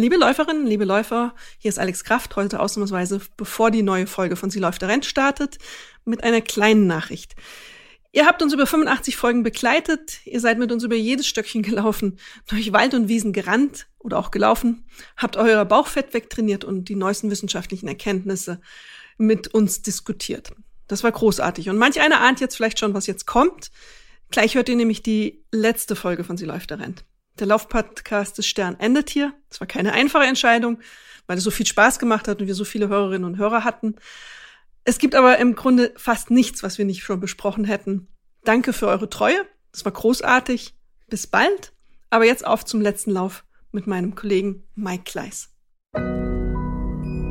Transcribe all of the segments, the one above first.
Liebe Läuferinnen, liebe Läufer, hier ist Alex Kraft, heute ausnahmsweise, bevor die neue Folge von Sie läuft der Renn startet, mit einer kleinen Nachricht. Ihr habt uns über 85 Folgen begleitet, ihr seid mit uns über jedes Stöckchen gelaufen, durch Wald und Wiesen gerannt oder auch gelaufen, habt euer Bauchfett wegtrainiert und die neuesten wissenschaftlichen Erkenntnisse mit uns diskutiert. Das war großartig. Und manch einer ahnt jetzt vielleicht schon, was jetzt kommt. Gleich hört ihr nämlich die letzte Folge von Sie läuft der Rennt. Der Laufpodcast des Stern endet hier. Es war keine einfache Entscheidung, weil es so viel Spaß gemacht hat und wir so viele Hörerinnen und Hörer hatten. Es gibt aber im Grunde fast nichts, was wir nicht schon besprochen hätten. Danke für eure Treue. Das war großartig. Bis bald. Aber jetzt auf zum letzten Lauf mit meinem Kollegen Mike Kleiss.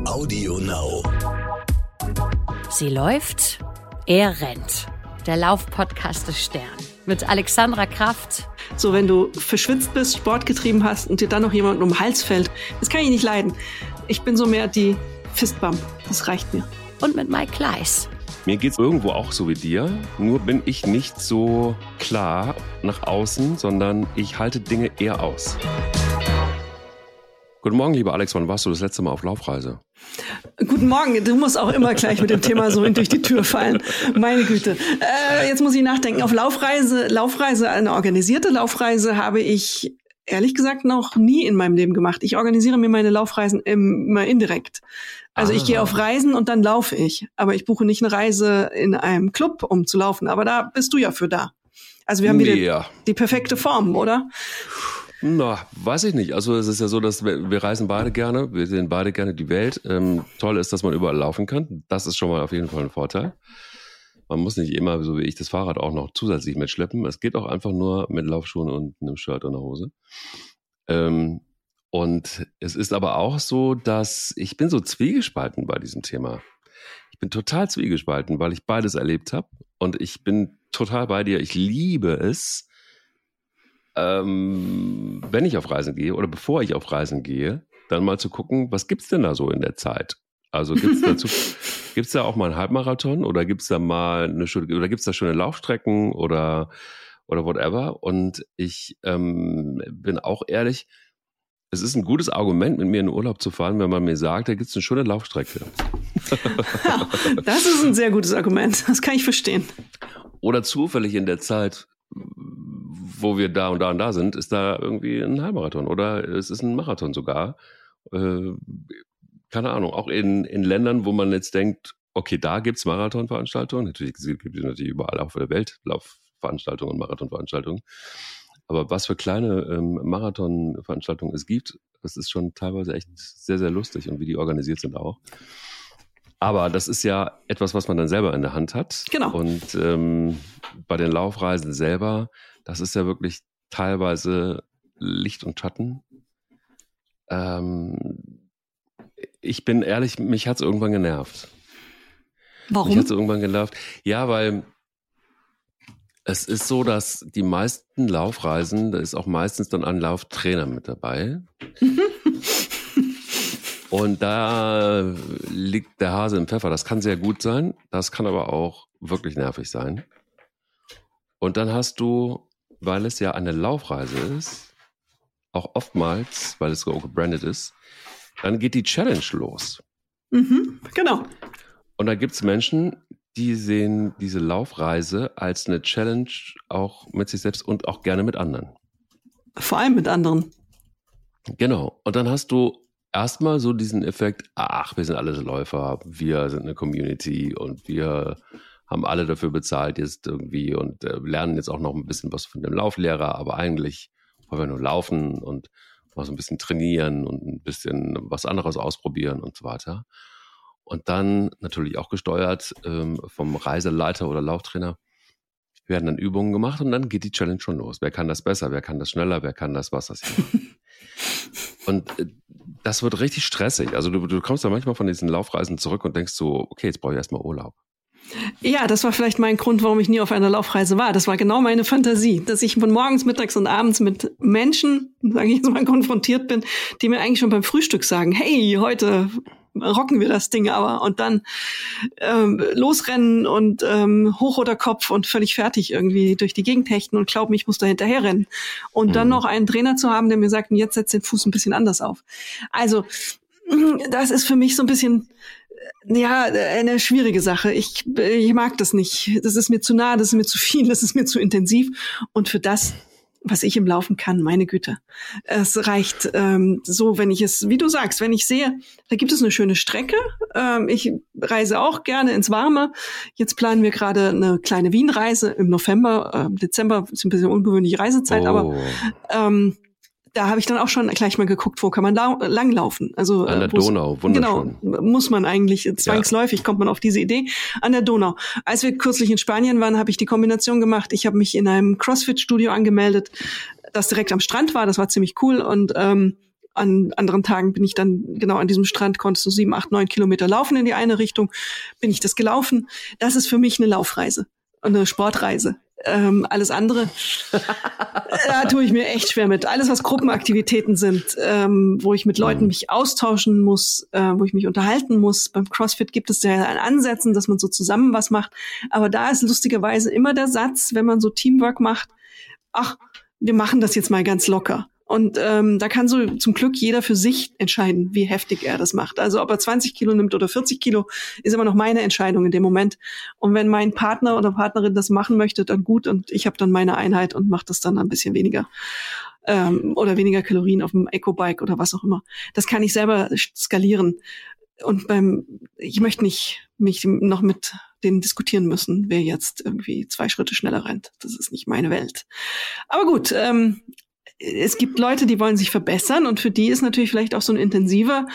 Audio Now. Sie läuft, er rennt. Der Laufpodcast des Stern mit Alexandra Kraft. So, wenn du verschwitzt bist, Sport getrieben hast und dir dann noch jemand um den Hals fällt, das kann ich nicht leiden. Ich bin so mehr die Fistbump. Das reicht mir. Und mit Mike Kleiss. Mir geht's irgendwo auch so wie dir, nur bin ich nicht so klar nach außen, sondern ich halte Dinge eher aus. Guten Morgen, lieber Alex, wann warst du das letzte Mal auf Laufreise? Guten Morgen, du musst auch immer gleich mit dem Thema so durch die Tür fallen. Meine Güte. Äh, jetzt muss ich nachdenken. Auf Laufreise, Laufreise, eine organisierte Laufreise habe ich ehrlich gesagt noch nie in meinem Leben gemacht. Ich organisiere mir meine Laufreisen immer indirekt. Also ah. ich gehe auf Reisen und dann laufe ich. Aber ich buche nicht eine Reise in einem Club, um zu laufen. Aber da bist du ja für da. Also wir haben wieder ja. die perfekte Form, oder? Na, weiß ich nicht. Also es ist ja so, dass wir, wir reisen beide gerne, wir sehen beide gerne die Welt. Ähm, toll ist, dass man überall laufen kann. Das ist schon mal auf jeden Fall ein Vorteil. Man muss nicht immer, so wie ich, das Fahrrad auch noch zusätzlich mitschleppen. Es geht auch einfach nur mit Laufschuhen und einem Shirt und einer Hose. Ähm, und es ist aber auch so, dass ich bin so zwiegespalten bei diesem Thema. Ich bin total zwiegespalten, weil ich beides erlebt habe. Und ich bin total bei dir. Ich liebe es, ähm, wenn ich auf Reisen gehe oder bevor ich auf Reisen gehe, dann mal zu gucken, was gibt's denn da so in der Zeit? Also gibt's dazu, gibt's da auch mal einen Halbmarathon oder gibt's da mal eine oder gibt's da schöne Laufstrecken oder oder whatever? Und ich ähm, bin auch ehrlich, es ist ein gutes Argument, mit mir in den Urlaub zu fahren, wenn man mir sagt, da gibt's eine schöne Laufstrecke. Das ist ein sehr gutes Argument. Das kann ich verstehen. Oder zufällig in der Zeit wo wir da und da und da sind, ist da irgendwie ein Halbmarathon oder es ist ein Marathon sogar. Äh, keine Ahnung, auch in, in Ländern, wo man jetzt denkt, okay, da gibt's Marathonveranstaltungen. Natürlich gibt es natürlich überall auf der Welt Laufveranstaltungen und Marathonveranstaltungen. Aber was für kleine ähm, Marathonveranstaltungen es gibt, das ist schon teilweise echt sehr, sehr lustig und wie die organisiert sind auch. Aber das ist ja etwas, was man dann selber in der Hand hat. Genau. Und ähm, bei den Laufreisen selber das ist ja wirklich teilweise Licht und Schatten. Ähm, ich bin ehrlich, mich hat es irgendwann genervt. Warum? Mich hat es irgendwann genervt. Ja, weil es ist so, dass die meisten Laufreisen, da ist auch meistens dann ein Lauftrainer mit dabei. Und da liegt der Hase im Pfeffer. Das kann sehr gut sein, das kann aber auch wirklich nervig sein. Und dann hast du weil es ja eine Laufreise ist, auch oftmals, weil es so gebrandet ist, dann geht die Challenge los. Mhm, genau. Und da gibt es Menschen, die sehen diese Laufreise als eine Challenge auch mit sich selbst und auch gerne mit anderen. Vor allem mit anderen. Genau. Und dann hast du erstmal so diesen Effekt, ach, wir sind alle Läufer, wir sind eine Community und wir haben alle dafür bezahlt jetzt irgendwie und äh, lernen jetzt auch noch ein bisschen was von dem Lauflehrer, aber eigentlich wollen wir nur laufen und mal so ein bisschen trainieren und ein bisschen was anderes ausprobieren und so weiter. Und dann natürlich auch gesteuert ähm, vom Reiseleiter oder Lauftrainer werden dann Übungen gemacht und dann geht die Challenge schon los. Wer kann das besser? Wer kann das schneller? Wer kann das was das und äh, das wird richtig stressig. Also du, du kommst da manchmal von diesen Laufreisen zurück und denkst so, okay, jetzt brauche ich erstmal Urlaub. Ja, das war vielleicht mein Grund, warum ich nie auf einer Laufreise war. Das war genau meine Fantasie, dass ich von morgens, mittags und abends mit Menschen, sage ich jetzt mal, konfrontiert bin, die mir eigentlich schon beim Frühstück sagen, hey, heute rocken wir das Ding aber und dann ähm, losrennen und ähm, hochroter Kopf und völlig fertig irgendwie durch die Gegend hechten und glauben, ich muss da hinterher rennen. Und mhm. dann noch einen Trainer zu haben, der mir sagt, jetzt setzt den Fuß ein bisschen anders auf. Also das ist für mich so ein bisschen äh, ja, eine schwierige Sache. Ich, ich mag das nicht. Das ist mir zu nah, das ist mir zu viel, das ist mir zu intensiv. Und für das was ich im Laufen kann, meine Güte. Es reicht ähm, so, wenn ich es, wie du sagst, wenn ich sehe, da gibt es eine schöne Strecke. Ähm, ich reise auch gerne ins Warme. Jetzt planen wir gerade eine kleine Wien-Reise im November, äh, Dezember, ist ein bisschen ungewöhnliche Reisezeit, oh. aber ähm, da habe ich dann auch schon gleich mal geguckt, wo kann man langlaufen. Also an der Donau, wunderschön. Genau, muss man eigentlich zwangsläufig ja. kommt man auf diese Idee an der Donau. Als wir kürzlich in Spanien waren, habe ich die Kombination gemacht. Ich habe mich in einem CrossFit-Studio angemeldet, das direkt am Strand war. Das war ziemlich cool und ähm, an anderen Tagen bin ich dann genau an diesem Strand, konntest du sieben, acht, neun Kilometer laufen in die eine Richtung, bin ich das gelaufen. Das ist für mich eine Laufreise, eine Sportreise. Ähm, alles andere, da tue ich mir echt schwer mit. Alles, was Gruppenaktivitäten sind, ähm, wo ich mit Leuten mich austauschen muss, äh, wo ich mich unterhalten muss. Beim CrossFit gibt es ja ein Ansätzen, dass man so zusammen was macht. Aber da ist lustigerweise immer der Satz, wenn man so Teamwork macht, ach, wir machen das jetzt mal ganz locker. Und ähm, da kann so zum Glück jeder für sich entscheiden, wie heftig er das macht. Also ob er 20 Kilo nimmt oder 40 Kilo, ist immer noch meine Entscheidung in dem Moment. Und wenn mein Partner oder Partnerin das machen möchte, dann gut. Und ich habe dann meine Einheit und mache das dann ein bisschen weniger ähm, oder weniger Kalorien auf dem Eco-Bike oder was auch immer. Das kann ich selber skalieren. Und beim, ich möchte nicht mich noch mit denen diskutieren müssen, wer jetzt irgendwie zwei Schritte schneller rennt. Das ist nicht meine Welt. Aber gut, ähm, es gibt Leute, die wollen sich verbessern und für die ist natürlich vielleicht auch so eine intensive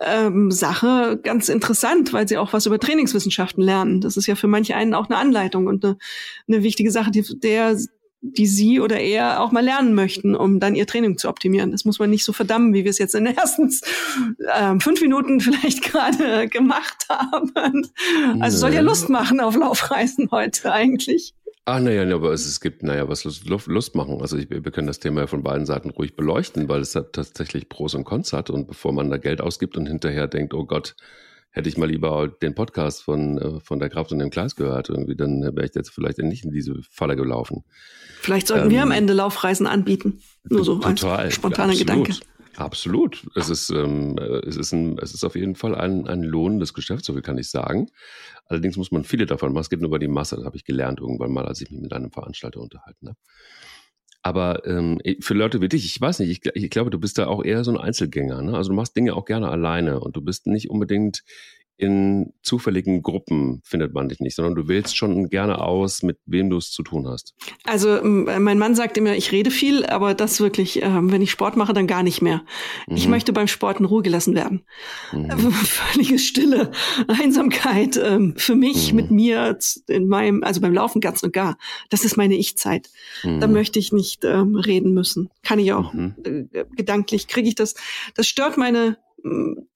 ähm, Sache ganz interessant, weil sie auch was über Trainingswissenschaften lernen. Das ist ja für manche einen auch eine Anleitung und eine, eine wichtige Sache, die, der die sie oder er auch mal lernen möchten, um dann ihr Training zu optimieren. Das muss man nicht so verdammen, wie wir es jetzt in den ersten äh, fünf Minuten vielleicht gerade gemacht haben. Also soll ja Lust machen auf Laufreisen heute eigentlich. Ah, naja, aber es, es gibt, naja, was Lust, Lust machen. Also ich, wir können das Thema ja von beiden Seiten ruhig beleuchten, weil es hat tatsächlich Pros und Cons hat. Und bevor man da Geld ausgibt und hinterher denkt, oh Gott, hätte ich mal lieber den Podcast von, äh, von der Kraft und dem Gleis gehört, irgendwie, dann wäre ich jetzt vielleicht nicht in diese Falle gelaufen. Vielleicht sollten ähm, wir am Ende Laufreisen anbieten. Nur so total, als spontaner absolut. Gedanke. Absolut. Es ist, ähm, äh, es ist, ein, es ist auf jeden Fall ein, ein lohnendes Geschäft, so viel kann ich sagen. Allerdings muss man viele davon machen. Es geht nur über die Masse. Das habe ich gelernt irgendwann mal, als ich mich mit einem Veranstalter unterhalten habe. Aber ähm, für Leute wie dich, ich weiß nicht, ich, ich, glaube, du bist da auch eher so ein Einzelgänger. Ne? Also du machst Dinge auch gerne alleine und du bist nicht unbedingt in zufälligen Gruppen findet man dich nicht, sondern du wählst schon gerne aus, mit wem du es zu tun hast. Also mein Mann sagt immer, ich rede viel, aber das wirklich, äh, wenn ich Sport mache, dann gar nicht mehr. Mhm. Ich möchte beim Sport in Ruhe gelassen werden. Mhm. Völlige Stille, Einsamkeit äh, für mich mhm. mit mir in meinem, also beim Laufen ganz und gar. Das ist meine Ich-Zeit. Da mhm. möchte ich nicht ähm, reden müssen. Kann ich auch. Mhm. Äh, gedanklich kriege ich das. Das stört meine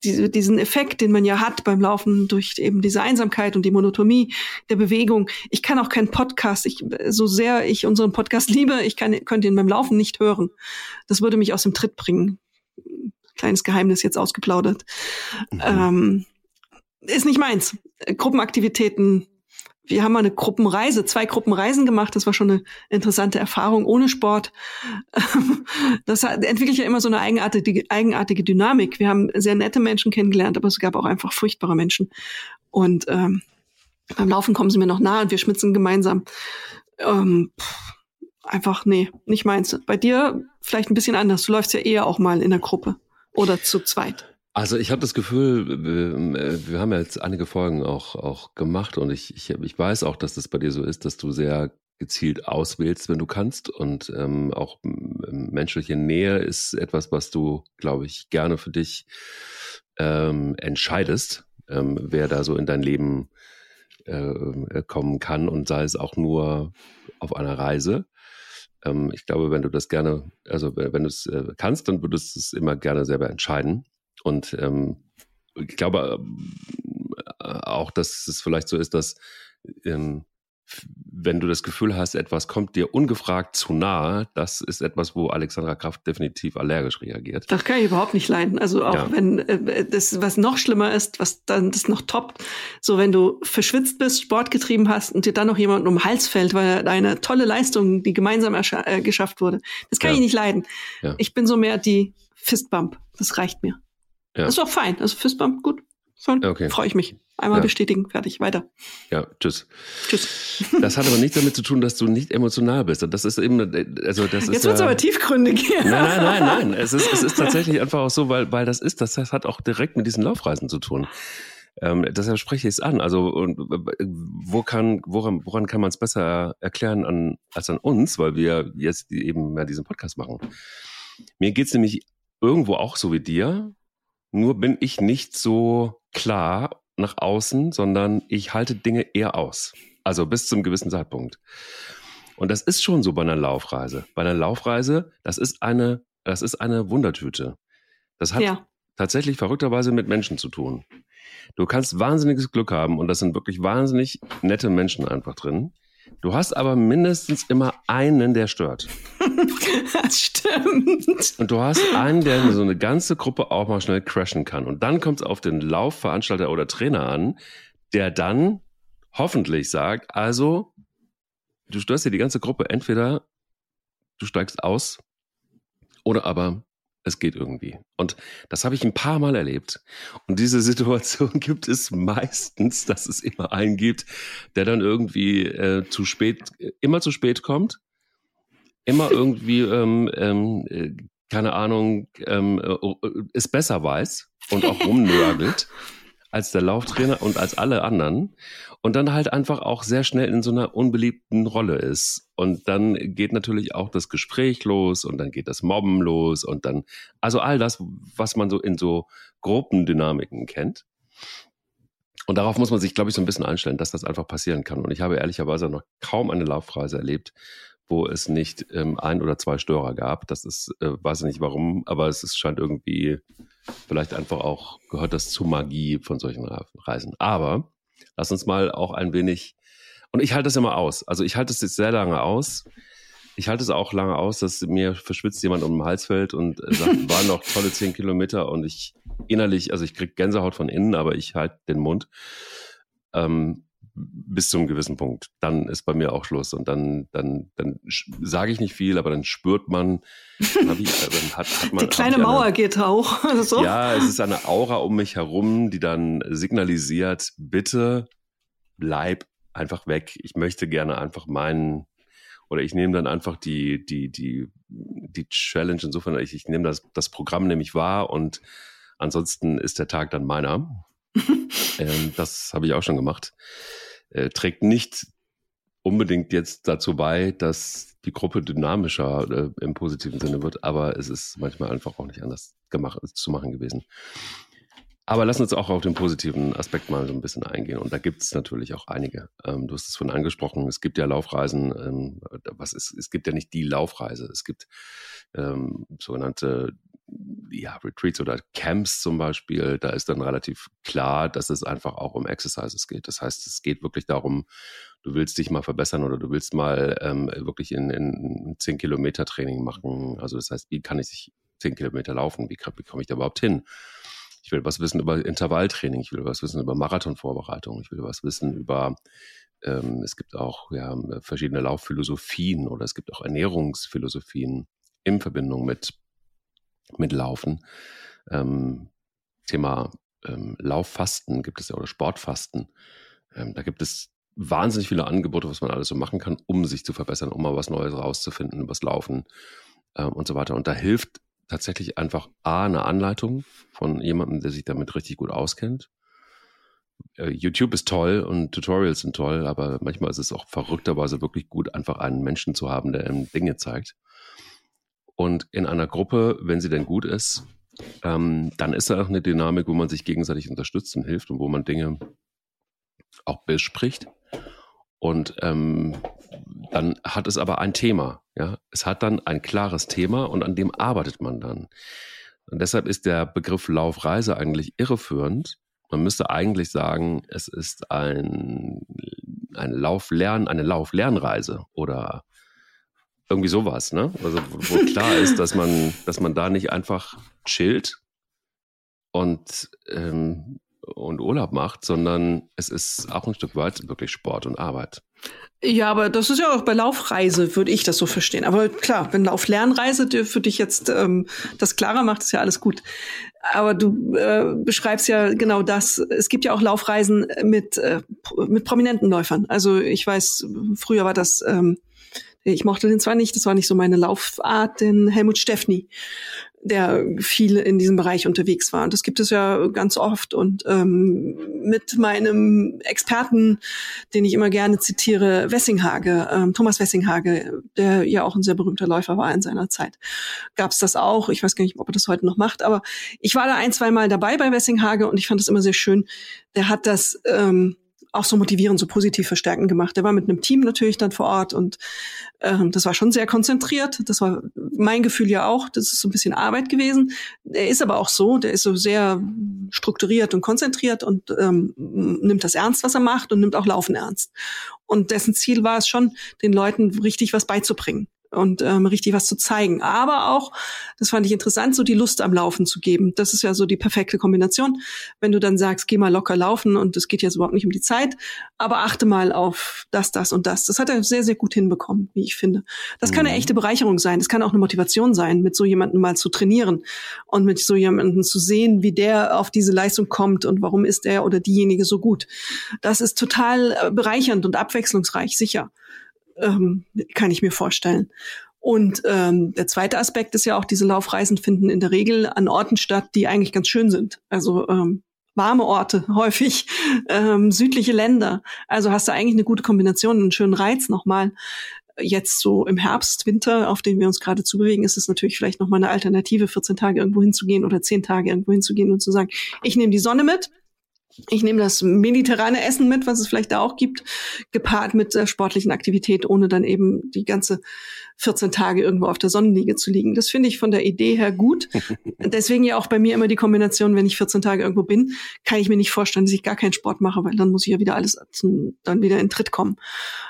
diese, diesen Effekt, den man ja hat beim Laufen durch eben diese Einsamkeit und die Monotomie der Bewegung. Ich kann auch keinen Podcast, ich, so sehr ich unseren Podcast liebe, ich kann, könnte ihn beim Laufen nicht hören. Das würde mich aus dem Tritt bringen. Kleines Geheimnis jetzt ausgeplaudert. Mhm. Ähm, ist nicht meins. Gruppenaktivitäten wir haben mal eine Gruppenreise, zwei Gruppenreisen gemacht. Das war schon eine interessante Erfahrung ohne Sport. Das entwickelt ja immer so eine eigenartige, eigenartige Dynamik. Wir haben sehr nette Menschen kennengelernt, aber es gab auch einfach furchtbare Menschen. Und ähm, beim Laufen kommen sie mir noch nah und wir schmitzen gemeinsam. Ähm, einfach, nee, nicht meins. Bei dir vielleicht ein bisschen anders. Du läufst ja eher auch mal in der Gruppe oder zu zweit. Also ich habe das Gefühl, wir, wir, haben ja jetzt einige Folgen auch, auch gemacht und ich, ich, ich weiß auch, dass das bei dir so ist, dass du sehr gezielt auswählst, wenn du kannst. Und ähm, auch menschliche Nähe ist etwas, was du, glaube ich, gerne für dich ähm, entscheidest, ähm, wer da so in dein Leben äh, kommen kann und sei es auch nur auf einer Reise. Ähm, ich glaube, wenn du das gerne, also wenn du es äh, kannst, dann würdest du es immer gerne selber entscheiden. Und ähm, ich glaube äh, auch, dass es vielleicht so ist, dass ähm, wenn du das Gefühl hast, etwas kommt dir ungefragt zu nahe, das ist etwas, wo Alexandra Kraft definitiv allergisch reagiert. Das kann ich überhaupt nicht leiden. Also auch ja. wenn äh, das, was noch schlimmer ist, was dann das noch toppt, so wenn du verschwitzt bist, Sport getrieben hast und dir dann noch jemand um den Hals fällt, weil deine tolle Leistung, die gemeinsam äh, geschafft wurde, das kann ja. ich nicht leiden. Ja. Ich bin so mehr die Fistbump. Das reicht mir. Ja. Das ist auch fein. Also Fistbump, gut. Okay. Freue ich mich. Einmal ja. bestätigen, fertig, weiter. Ja, tschüss. Tschüss. Das hat aber nichts damit zu tun, dass du nicht emotional bist. Das ist eben, also das ist. Jetzt wird es aber tiefgründig. Nein, nein, nein, nein. Es ist, es ist tatsächlich einfach auch so, weil, weil das ist, das hat auch direkt mit diesen Laufreisen zu tun. Ähm, deshalb spreche ich es an. Also und, wo kann, woran, woran kann man es besser erklären an, als an uns, weil wir jetzt eben mehr diesen Podcast machen. Mir geht's nämlich irgendwo auch so wie dir, nur bin ich nicht so klar nach außen, sondern ich halte Dinge eher aus. Also bis zum gewissen Zeitpunkt. Und das ist schon so bei einer Laufreise. Bei einer Laufreise, das ist eine, das ist eine Wundertüte. Das hat ja. tatsächlich verrückterweise mit Menschen zu tun. Du kannst wahnsinniges Glück haben und das sind wirklich wahnsinnig nette Menschen einfach drin. Du hast aber mindestens immer einen, der stört. das stimmt. Und du hast einen, der so eine ganze Gruppe auch mal schnell crashen kann. Und dann kommt es auf den Laufveranstalter oder Trainer an, der dann hoffentlich sagt, also, du störst dir die ganze Gruppe, entweder du steigst aus oder aber es geht irgendwie. Und das habe ich ein paar Mal erlebt. Und diese Situation gibt es meistens, dass es immer einen gibt, der dann irgendwie äh, zu spät, immer zu spät kommt, immer irgendwie, ähm, ähm, äh, keine Ahnung, ähm, äh, es besser weiß und auch rumnörgelt als der Lauftrainer und als alle anderen und dann halt einfach auch sehr schnell in so einer unbeliebten Rolle ist. Und dann geht natürlich auch das Gespräch los und dann geht das Mobben los und dann, also all das, was man so in so Gruppendynamiken kennt. Und darauf muss man sich, glaube ich, so ein bisschen einstellen, dass das einfach passieren kann. Und ich habe ehrlicherweise noch kaum eine Laufreise erlebt, wo es nicht ähm, ein oder zwei Störer gab. Das ist, äh, weiß ich nicht warum, aber es ist, scheint irgendwie vielleicht einfach auch, gehört das zur Magie von solchen Reisen. Aber lass uns mal auch ein wenig, und ich halte das immer aus. Also ich halte es jetzt sehr lange aus. Ich halte es auch lange aus, dass mir verschwitzt jemand um den Hals fällt und äh, sagt, waren noch tolle zehn Kilometer und ich innerlich, also ich kriege Gänsehaut von innen, aber ich halte den Mund. Ähm, bis zu einem gewissen Punkt. Dann ist bei mir auch Schluss und dann, dann, dann sage ich nicht viel, aber dann spürt man, dann ich, dann hat, hat man, die kleine Mauer eine, geht auch. so. Ja, es ist eine Aura um mich herum, die dann signalisiert, bitte bleib einfach weg. Ich möchte gerne einfach meinen oder ich nehme dann einfach die, die, die, die Challenge insofern, ich, ich nehme das, das Programm nämlich wahr und ansonsten ist der Tag dann meiner. ähm, das habe ich auch schon gemacht äh, trägt nicht unbedingt jetzt dazu bei, dass die Gruppe dynamischer äh, im positiven Sinne wird, aber es ist manchmal einfach auch nicht anders gemacht, zu machen gewesen. Aber lass uns auch auf den positiven Aspekt mal so ein bisschen eingehen. Und da gibt es natürlich auch einige. Ähm, du hast es vorhin angesprochen, es gibt ja Laufreisen, ähm, was ist, es gibt ja nicht die Laufreise, es gibt ähm, sogenannte ja, Retreats oder Camps zum Beispiel, da ist dann relativ klar, dass es einfach auch um Exercises geht. Das heißt, es geht wirklich darum, du willst dich mal verbessern oder du willst mal ähm, wirklich in, in 10 Kilometer Training machen. Also das heißt, wie kann ich 10 Kilometer laufen? Wie, wie komme ich da überhaupt hin? Ich will was wissen über Intervalltraining, ich will was wissen über Marathonvorbereitung, ich will was wissen über ähm, es gibt auch ja, verschiedene Laufphilosophien oder es gibt auch Ernährungsphilosophien in Verbindung mit mit Laufen. Ähm, Thema ähm, Lauffasten gibt es ja oder Sportfasten. Ähm, da gibt es wahnsinnig viele Angebote, was man alles so machen kann, um sich zu verbessern, um mal was Neues rauszufinden, was Laufen ähm, und so weiter. Und da hilft tatsächlich einfach A, eine Anleitung von jemandem, der sich damit richtig gut auskennt. Äh, YouTube ist toll und Tutorials sind toll, aber manchmal ist es auch verrückterweise wirklich gut, einfach einen Menschen zu haben, der einem Dinge zeigt. Und in einer Gruppe, wenn sie denn gut ist, ähm, dann ist da auch eine Dynamik, wo man sich gegenseitig unterstützt und hilft und wo man Dinge auch bespricht. Und ähm, dann hat es aber ein Thema. Ja? Es hat dann ein klares Thema und an dem arbeitet man dann. Und deshalb ist der Begriff Laufreise eigentlich irreführend. Man müsste eigentlich sagen, es ist ein ein Lauflern, eine Lauflernreise oder irgendwie sowas, ne? Also wo klar ist, dass man, dass man da nicht einfach chillt und ähm, und Urlaub macht, sondern es ist auch ein Stück weit wirklich Sport und Arbeit. Ja, aber das ist ja auch bei Laufreise, würde ich das so verstehen. Aber klar, wenn Lauflernreise für dich jetzt ähm, das klarer macht, ist ja alles gut. Aber du äh, beschreibst ja genau das. Es gibt ja auch Laufreisen mit, äh, mit prominenten Läufern. Also ich weiß, früher war das ähm, ich mochte den zwar nicht, das war nicht so meine Laufart, den Helmut Steffni, der viel in diesem Bereich unterwegs war. Und das gibt es ja ganz oft. Und ähm, mit meinem Experten, den ich immer gerne zitiere, Wessinghage, ähm, Thomas Wessinghage, der ja auch ein sehr berühmter Läufer war in seiner Zeit, gab es das auch. Ich weiß gar nicht, ob er das heute noch macht, aber ich war da ein, zwei Mal dabei bei Wessinghage und ich fand das immer sehr schön. Der hat das ähm, auch so motivierend, so positiv verstärkend gemacht. Der war mit einem Team natürlich dann vor Ort und ähm, das war schon sehr konzentriert. Das war mein Gefühl ja auch. Das ist so ein bisschen Arbeit gewesen. Er ist aber auch so, der ist so sehr strukturiert und konzentriert und ähm, nimmt das ernst, was er macht und nimmt auch Laufen ernst. Und dessen Ziel war es schon, den Leuten richtig was beizubringen und ähm, richtig was zu zeigen. Aber auch, das fand ich interessant, so die Lust am Laufen zu geben. Das ist ja so die perfekte Kombination. Wenn du dann sagst, geh mal locker laufen und es geht jetzt überhaupt nicht um die Zeit, aber achte mal auf das, das und das. Das hat er sehr, sehr gut hinbekommen, wie ich finde. Das kann eine mhm. echte Bereicherung sein. Das kann auch eine Motivation sein, mit so jemandem mal zu trainieren und mit so jemandem zu sehen, wie der auf diese Leistung kommt und warum ist er oder diejenige so gut. Das ist total äh, bereichernd und abwechslungsreich, sicher ähm, kann ich mir vorstellen. Und ähm, der zweite Aspekt ist ja auch, diese Laufreisen finden in der Regel an Orten statt, die eigentlich ganz schön sind. Also ähm, warme Orte häufig, ähm, südliche Länder. Also hast du eigentlich eine gute Kombination, einen schönen Reiz nochmal. Jetzt so im Herbst, Winter, auf den wir uns gerade zubewegen, ist es natürlich vielleicht nochmal eine Alternative, 14 Tage irgendwo hinzugehen oder 10 Tage irgendwo hinzugehen und zu sagen, ich nehme die Sonne mit, ich nehme das mediterrane Essen mit, was es vielleicht da auch gibt, gepaart mit der sportlichen Aktivität, ohne dann eben die ganze 14 Tage irgendwo auf der Sonnenliege zu liegen. Das finde ich von der Idee her gut. Deswegen ja auch bei mir immer die Kombination, wenn ich 14 Tage irgendwo bin, kann ich mir nicht vorstellen, dass ich gar keinen Sport mache, weil dann muss ich ja wieder alles dann wieder in Tritt kommen.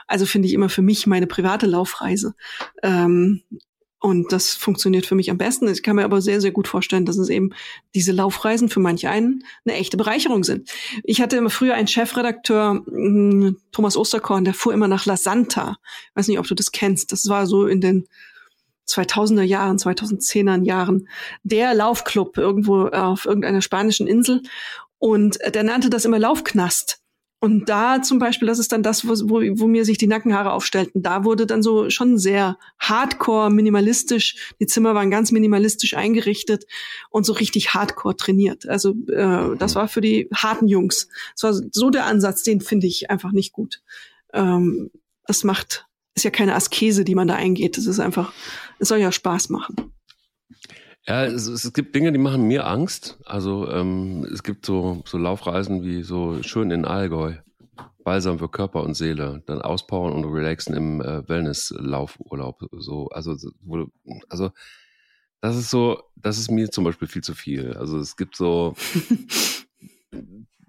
Also finde ich immer für mich meine private Laufreise ähm, und das funktioniert für mich am besten. Ich kann mir aber sehr, sehr gut vorstellen, dass es eben diese Laufreisen für manch einen eine echte Bereicherung sind. Ich hatte früher einen Chefredakteur, hm, Thomas Osterkorn, der fuhr immer nach La Santa. Ich weiß nicht, ob du das kennst. Das war so in den 2000er Jahren, 2010er Jahren der Laufclub irgendwo auf irgendeiner spanischen Insel. Und der nannte das immer Laufknast. Und da zum Beispiel, das ist dann das, wo, wo, wo mir sich die Nackenhaare aufstellten. Da wurde dann so schon sehr hardcore, minimalistisch. Die Zimmer waren ganz minimalistisch eingerichtet und so richtig hardcore trainiert. Also äh, das war für die harten Jungs. Das war so der Ansatz, den finde ich einfach nicht gut. Ähm, das macht, ist ja keine Askese, die man da eingeht. Das ist einfach, es soll ja Spaß machen. Ja, es, es, gibt Dinge, die machen mir Angst. Also ähm, es gibt so, so Laufreisen wie so schön in Allgäu. Balsam für Körper und Seele. Dann auspowern und relaxen im äh, Wellness-Laufurlaub. So, also, wo, also das ist so, das ist mir zum Beispiel viel zu viel. Also es gibt so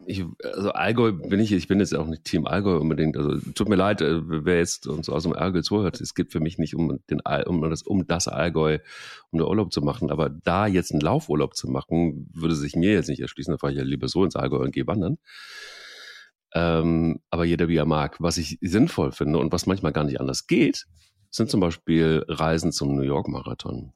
ich, also Allgäu bin ich, ich bin jetzt auch nicht Team Allgäu unbedingt. Also tut mir leid, äh, wer jetzt uns aus dem Allgäu zuhört. Es geht für mich nicht um den um das, um das Allgäu, um den Urlaub zu machen. Aber da jetzt einen Laufurlaub zu machen, würde sich mir jetzt nicht erschließen. Da fahre ich ja lieber so ins Allgäu und gehe wandern. Ähm, aber jeder wie er mag. Was ich sinnvoll finde und was manchmal gar nicht anders geht, sind zum Beispiel Reisen zum New York Marathon.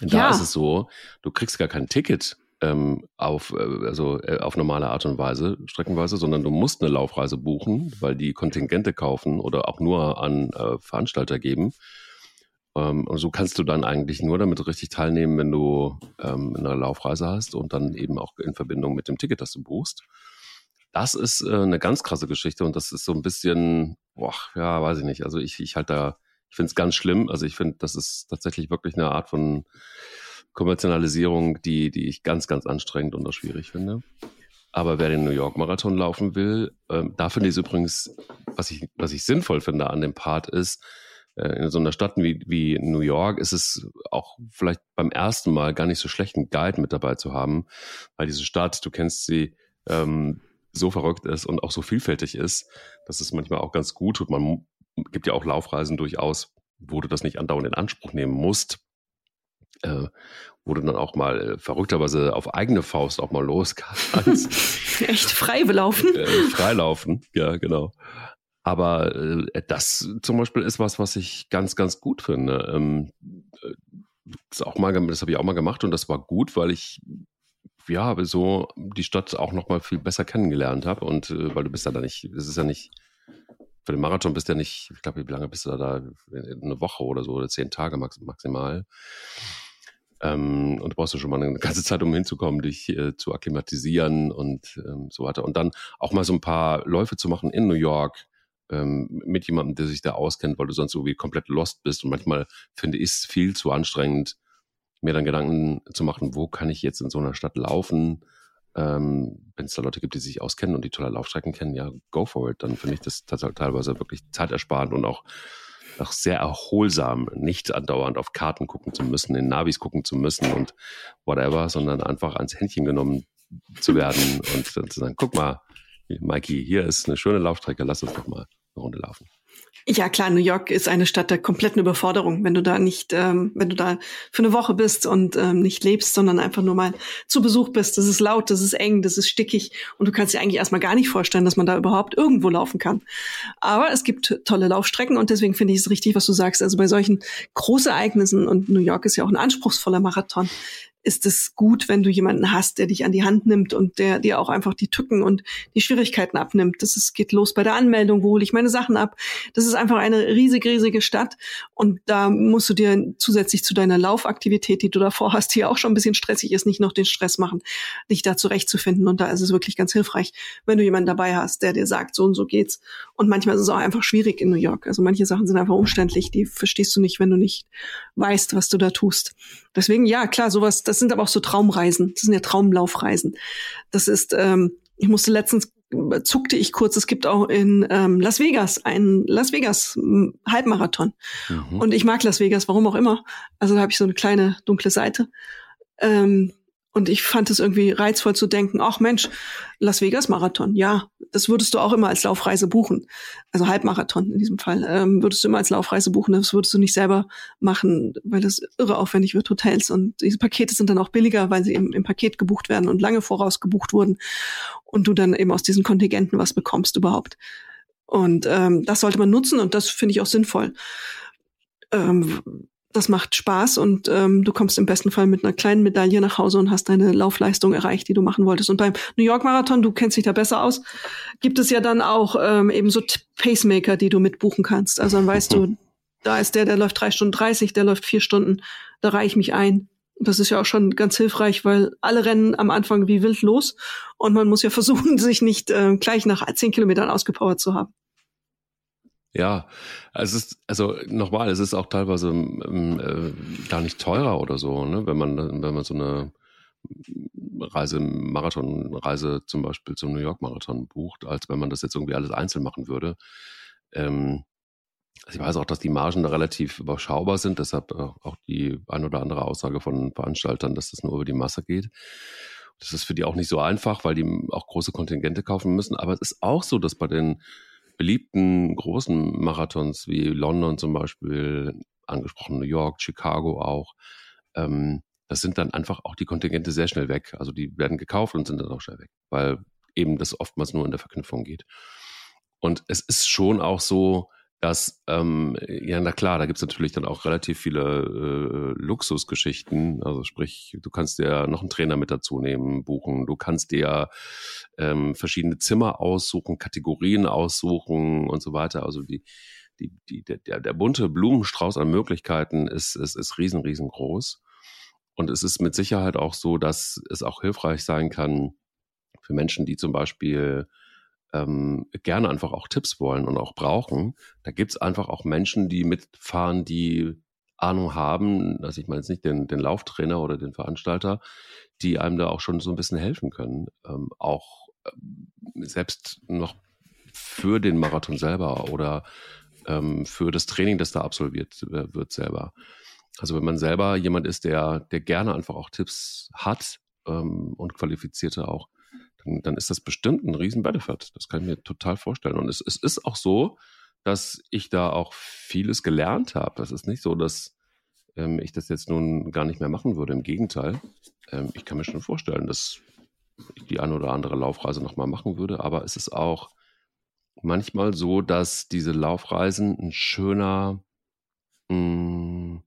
Da ja. ist es so, du kriegst gar kein Ticket ähm, auf, äh, also, äh, auf normale Art und Weise, streckenweise, sondern du musst eine Laufreise buchen, weil die Kontingente kaufen oder auch nur an äh, Veranstalter geben. Ähm, und so kannst du dann eigentlich nur damit richtig teilnehmen, wenn du ähm, eine Laufreise hast und dann eben auch in Verbindung mit dem Ticket, das du buchst. Das ist äh, eine ganz krasse Geschichte und das ist so ein bisschen, boah, ja, weiß ich nicht. Also ich, ich halte da, ich finde es ganz schlimm. Also ich finde, das ist tatsächlich wirklich eine Art von Kommerzialisierung, die, die ich ganz, ganz anstrengend und auch schwierig finde. Aber wer den New York Marathon laufen will, ähm, da finde ich es übrigens, was ich, was ich sinnvoll finde an dem Part ist, äh, in so einer Stadt wie, wie New York ist es auch vielleicht beim ersten Mal gar nicht so schlecht, einen Guide mit dabei zu haben, weil diese Stadt, du kennst sie, ähm, so verrückt ist und auch so vielfältig ist, dass es manchmal auch ganz gut tut. Man gibt ja auch Laufreisen durchaus, wo du das nicht andauernd in Anspruch nehmen musst, äh, wo du dann auch mal äh, verrückterweise auf eigene Faust auch mal los kannst. Echt frei belaufen? Äh, freilaufen, ja, genau. Aber äh, das zum Beispiel ist was, was ich ganz, ganz gut finde. Ähm, äh, das auch mal, das habe ich auch mal gemacht und das war gut, weil ich ja so die Stadt auch noch mal viel besser kennengelernt habe und äh, weil du bist ja da nicht, das ist ja nicht für den Marathon bist du ja nicht, ich glaube, wie lange bist du da, da eine Woche oder so oder zehn Tage max maximal. Ähm, und du brauchst ja schon mal eine ganze Zeit, um hinzukommen, dich äh, zu akklimatisieren und ähm, so weiter. Und dann auch mal so ein paar Läufe zu machen in New York ähm, mit jemandem, der sich da auskennt, weil du sonst irgendwie komplett lost bist. Und manchmal finde ich es viel zu anstrengend, mir dann Gedanken zu machen, wo kann ich jetzt in so einer Stadt laufen? Ähm, Wenn es da Leute gibt, die sich auskennen und die tolle Laufstrecken kennen, ja, go for it. Dann finde ich das teilweise wirklich zeitersparend und auch auch sehr erholsam, nicht andauernd auf Karten gucken zu müssen, in Navis gucken zu müssen und whatever, sondern einfach ans Händchen genommen zu werden und dann zu sagen, guck mal, Mikey, hier ist eine schöne Laufstrecke, lass uns doch mal eine Runde laufen. Ja, klar, New York ist eine Stadt der kompletten Überforderung, wenn du da nicht, ähm, wenn du da für eine Woche bist und ähm, nicht lebst, sondern einfach nur mal zu Besuch bist. Das ist laut, das ist eng, das ist stickig und du kannst dir eigentlich erstmal gar nicht vorstellen, dass man da überhaupt irgendwo laufen kann. Aber es gibt tolle Laufstrecken und deswegen finde ich es richtig, was du sagst. Also bei solchen Großereignissen und New York ist ja auch ein anspruchsvoller Marathon, ist es gut, wenn du jemanden hast, der dich an die Hand nimmt und der dir auch einfach die Tücken und die Schwierigkeiten abnimmt. Das ist, geht los bei der Anmeldung, wo hole ich meine Sachen ab. Das ist einfach eine riesig, riesige Stadt und da musst du dir zusätzlich zu deiner Laufaktivität, die du davor hast, die auch schon ein bisschen stressig ist, nicht noch den Stress machen, dich da zurechtzufinden. Und da ist es wirklich ganz hilfreich, wenn du jemanden dabei hast, der dir sagt, so und so geht's. Und manchmal ist es auch einfach schwierig in New York. Also manche Sachen sind einfach umständlich, die verstehst du nicht, wenn du nicht weißt, was du da tust. Deswegen, ja, klar, sowas, das sind aber auch so Traumreisen. Das sind ja Traumlaufreisen. Das ist, ähm, ich musste letztens zuckte ich kurz, es gibt auch in ähm, Las Vegas einen Las Vegas Halbmarathon. Mhm. Und ich mag Las Vegas, warum auch immer. Also da habe ich so eine kleine dunkle Seite. Ähm, und ich fand es irgendwie reizvoll zu denken, ach Mensch, Las Vegas Marathon, ja, das würdest du auch immer als Laufreise buchen. Also Halbmarathon in diesem Fall. Ähm, würdest du immer als Laufreise buchen, das würdest du nicht selber machen, weil das irre aufwendig wird, Hotels. Und diese Pakete sind dann auch billiger, weil sie eben im Paket gebucht werden und lange voraus gebucht wurden. Und du dann eben aus diesen Kontingenten was bekommst überhaupt. Und ähm, das sollte man nutzen und das finde ich auch sinnvoll. Ähm, das macht Spaß und ähm, du kommst im besten Fall mit einer kleinen Medaille nach Hause und hast deine Laufleistung erreicht, die du machen wolltest. Und beim New York Marathon, du kennst dich da besser aus, gibt es ja dann auch ähm, eben so Pacemaker, die du mitbuchen kannst. Also dann weißt du, da ist der, der läuft drei Stunden dreißig, der läuft vier Stunden, da reiche ich mich ein. Das ist ja auch schon ganz hilfreich, weil alle rennen am Anfang wie wild los und man muss ja versuchen, sich nicht äh, gleich nach zehn Kilometern ausgepowert zu haben. Ja, es ist, also nochmal, es ist auch teilweise ähm, äh, gar nicht teurer oder so, ne? wenn man, wenn man so eine Reise, Marathonreise zum Beispiel zum New York Marathon bucht, als wenn man das jetzt irgendwie alles einzeln machen würde. Ähm, also ich weiß auch, dass die Margen da relativ überschaubar sind, deshalb auch die ein oder andere Aussage von Veranstaltern, dass das nur über die Masse geht. Das ist für die auch nicht so einfach, weil die auch große Kontingente kaufen müssen. Aber es ist auch so, dass bei den beliebten großen Marathons wie London zum Beispiel, angesprochen New York, Chicago auch, ähm, das sind dann einfach auch die Kontingente sehr schnell weg. Also die werden gekauft und sind dann auch schnell weg, weil eben das oftmals nur in der Verknüpfung geht. Und es ist schon auch so, dass, ähm, ja, na klar, da gibt's natürlich dann auch relativ viele äh, Luxusgeschichten. Also sprich, du kannst dir noch einen Trainer mit dazu nehmen, buchen. Du kannst dir ähm, verschiedene Zimmer aussuchen, Kategorien aussuchen und so weiter. Also die, die, die, der, der bunte Blumenstrauß an Möglichkeiten ist, ist, ist riesen, riesengroß. Und es ist mit Sicherheit auch so, dass es auch hilfreich sein kann für Menschen, die zum Beispiel ähm, gerne einfach auch Tipps wollen und auch brauchen. Da gibt's einfach auch Menschen, die mitfahren, die Ahnung haben, also ich meine jetzt nicht den, den Lauftrainer oder den Veranstalter, die einem da auch schon so ein bisschen helfen können. Ähm, auch ähm, selbst noch für den Marathon selber oder ähm, für das Training, das da absolviert wird selber. Also wenn man selber jemand ist, der, der gerne einfach auch Tipps hat ähm, und qualifizierte auch, dann, ist das bestimmt ein riesen Benefit. Das kann ich mir total vorstellen. Und es, es ist auch so, dass ich da auch vieles gelernt habe. Das ist nicht so, dass ähm, ich das jetzt nun gar nicht mehr machen würde. Im Gegenteil, ähm, ich kann mir schon vorstellen, dass ich die eine oder andere Laufreise nochmal machen würde. Aber es ist auch manchmal so, dass diese Laufreisen ein schöner mh, hm,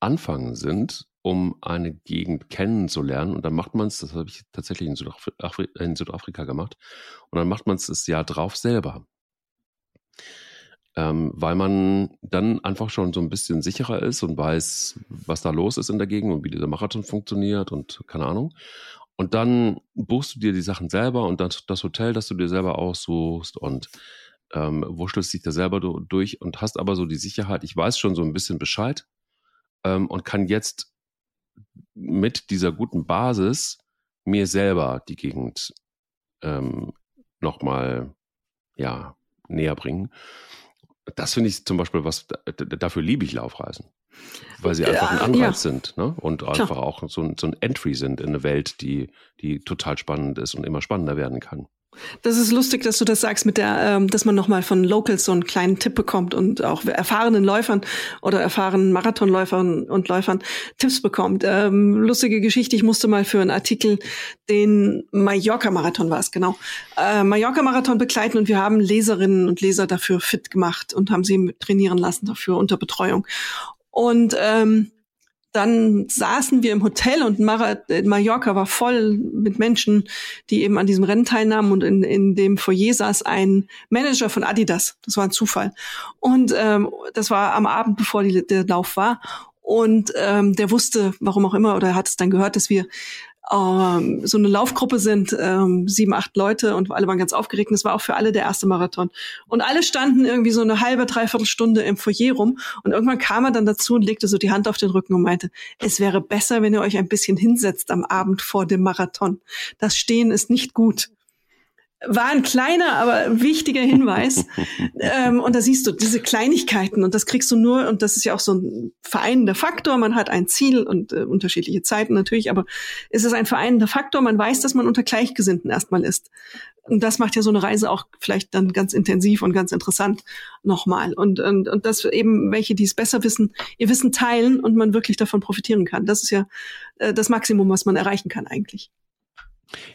Anfang sind, um eine Gegend kennenzulernen. Und dann macht man es, das habe ich tatsächlich in, Südafri in, Südafrika gemacht, und dann macht man es das Jahr drauf selber. Ähm, weil man dann einfach schon so ein bisschen sicherer ist und weiß, was da los ist in der Gegend und wie dieser Marathon funktioniert und keine Ahnung. Und dann buchst du dir die Sachen selber und das, das Hotel, das du dir selber aussuchst und ähm, wurschtelst dich da selber durch und hast aber so die Sicherheit, ich weiß schon so ein bisschen Bescheid ähm, und kann jetzt mit dieser guten Basis mir selber die Gegend ähm, nochmal ja, näher bringen. Das finde ich zum Beispiel was, dafür liebe ich Laufreisen. Weil sie einfach ein Anreiz ja. sind ne? und Klar. einfach auch so ein, so ein Entry sind in eine Welt, die, die total spannend ist und immer spannender werden kann. Das ist lustig, dass du das sagst, mit der, ähm, dass man nochmal von Locals so einen kleinen Tipp bekommt und auch erfahrenen Läufern oder erfahrenen Marathonläufern und Läufern Tipps bekommt. Ähm, lustige Geschichte, ich musste mal für einen Artikel den Mallorca-Marathon war es, genau. Äh, Mallorca-Marathon begleiten und wir haben Leserinnen und Leser dafür fit gemacht und haben sie trainieren lassen dafür unter Betreuung. Und ähm, dann saßen wir im Hotel und Mar Mallorca war voll mit Menschen, die eben an diesem Rennen teilnahmen und in, in dem Foyer saß ein Manager von Adidas. Das war ein Zufall. Und ähm, das war am Abend, bevor die, der Lauf war. Und ähm, der wusste, warum auch immer, oder hat es dann gehört, dass wir ähm, so eine Laufgruppe sind, ähm, sieben, acht Leute und alle waren ganz aufgeregt. Und es war auch für alle der erste Marathon. Und alle standen irgendwie so eine halbe, dreiviertel Stunde im Foyer rum. Und irgendwann kam er dann dazu und legte so die Hand auf den Rücken und meinte, es wäre besser, wenn ihr euch ein bisschen hinsetzt am Abend vor dem Marathon. Das Stehen ist nicht gut war ein kleiner, aber wichtiger Hinweis. ähm, und da siehst du diese Kleinigkeiten und das kriegst du nur, und das ist ja auch so ein vereinender Faktor. Man hat ein Ziel und äh, unterschiedliche Zeiten natürlich, aber es ist ein vereinender Faktor. Man weiß, dass man unter Gleichgesinnten erstmal ist. Und das macht ja so eine Reise auch vielleicht dann ganz intensiv und ganz interessant nochmal. Und, und, und das eben welche, die es besser wissen, ihr Wissen teilen und man wirklich davon profitieren kann. Das ist ja äh, das Maximum, was man erreichen kann eigentlich.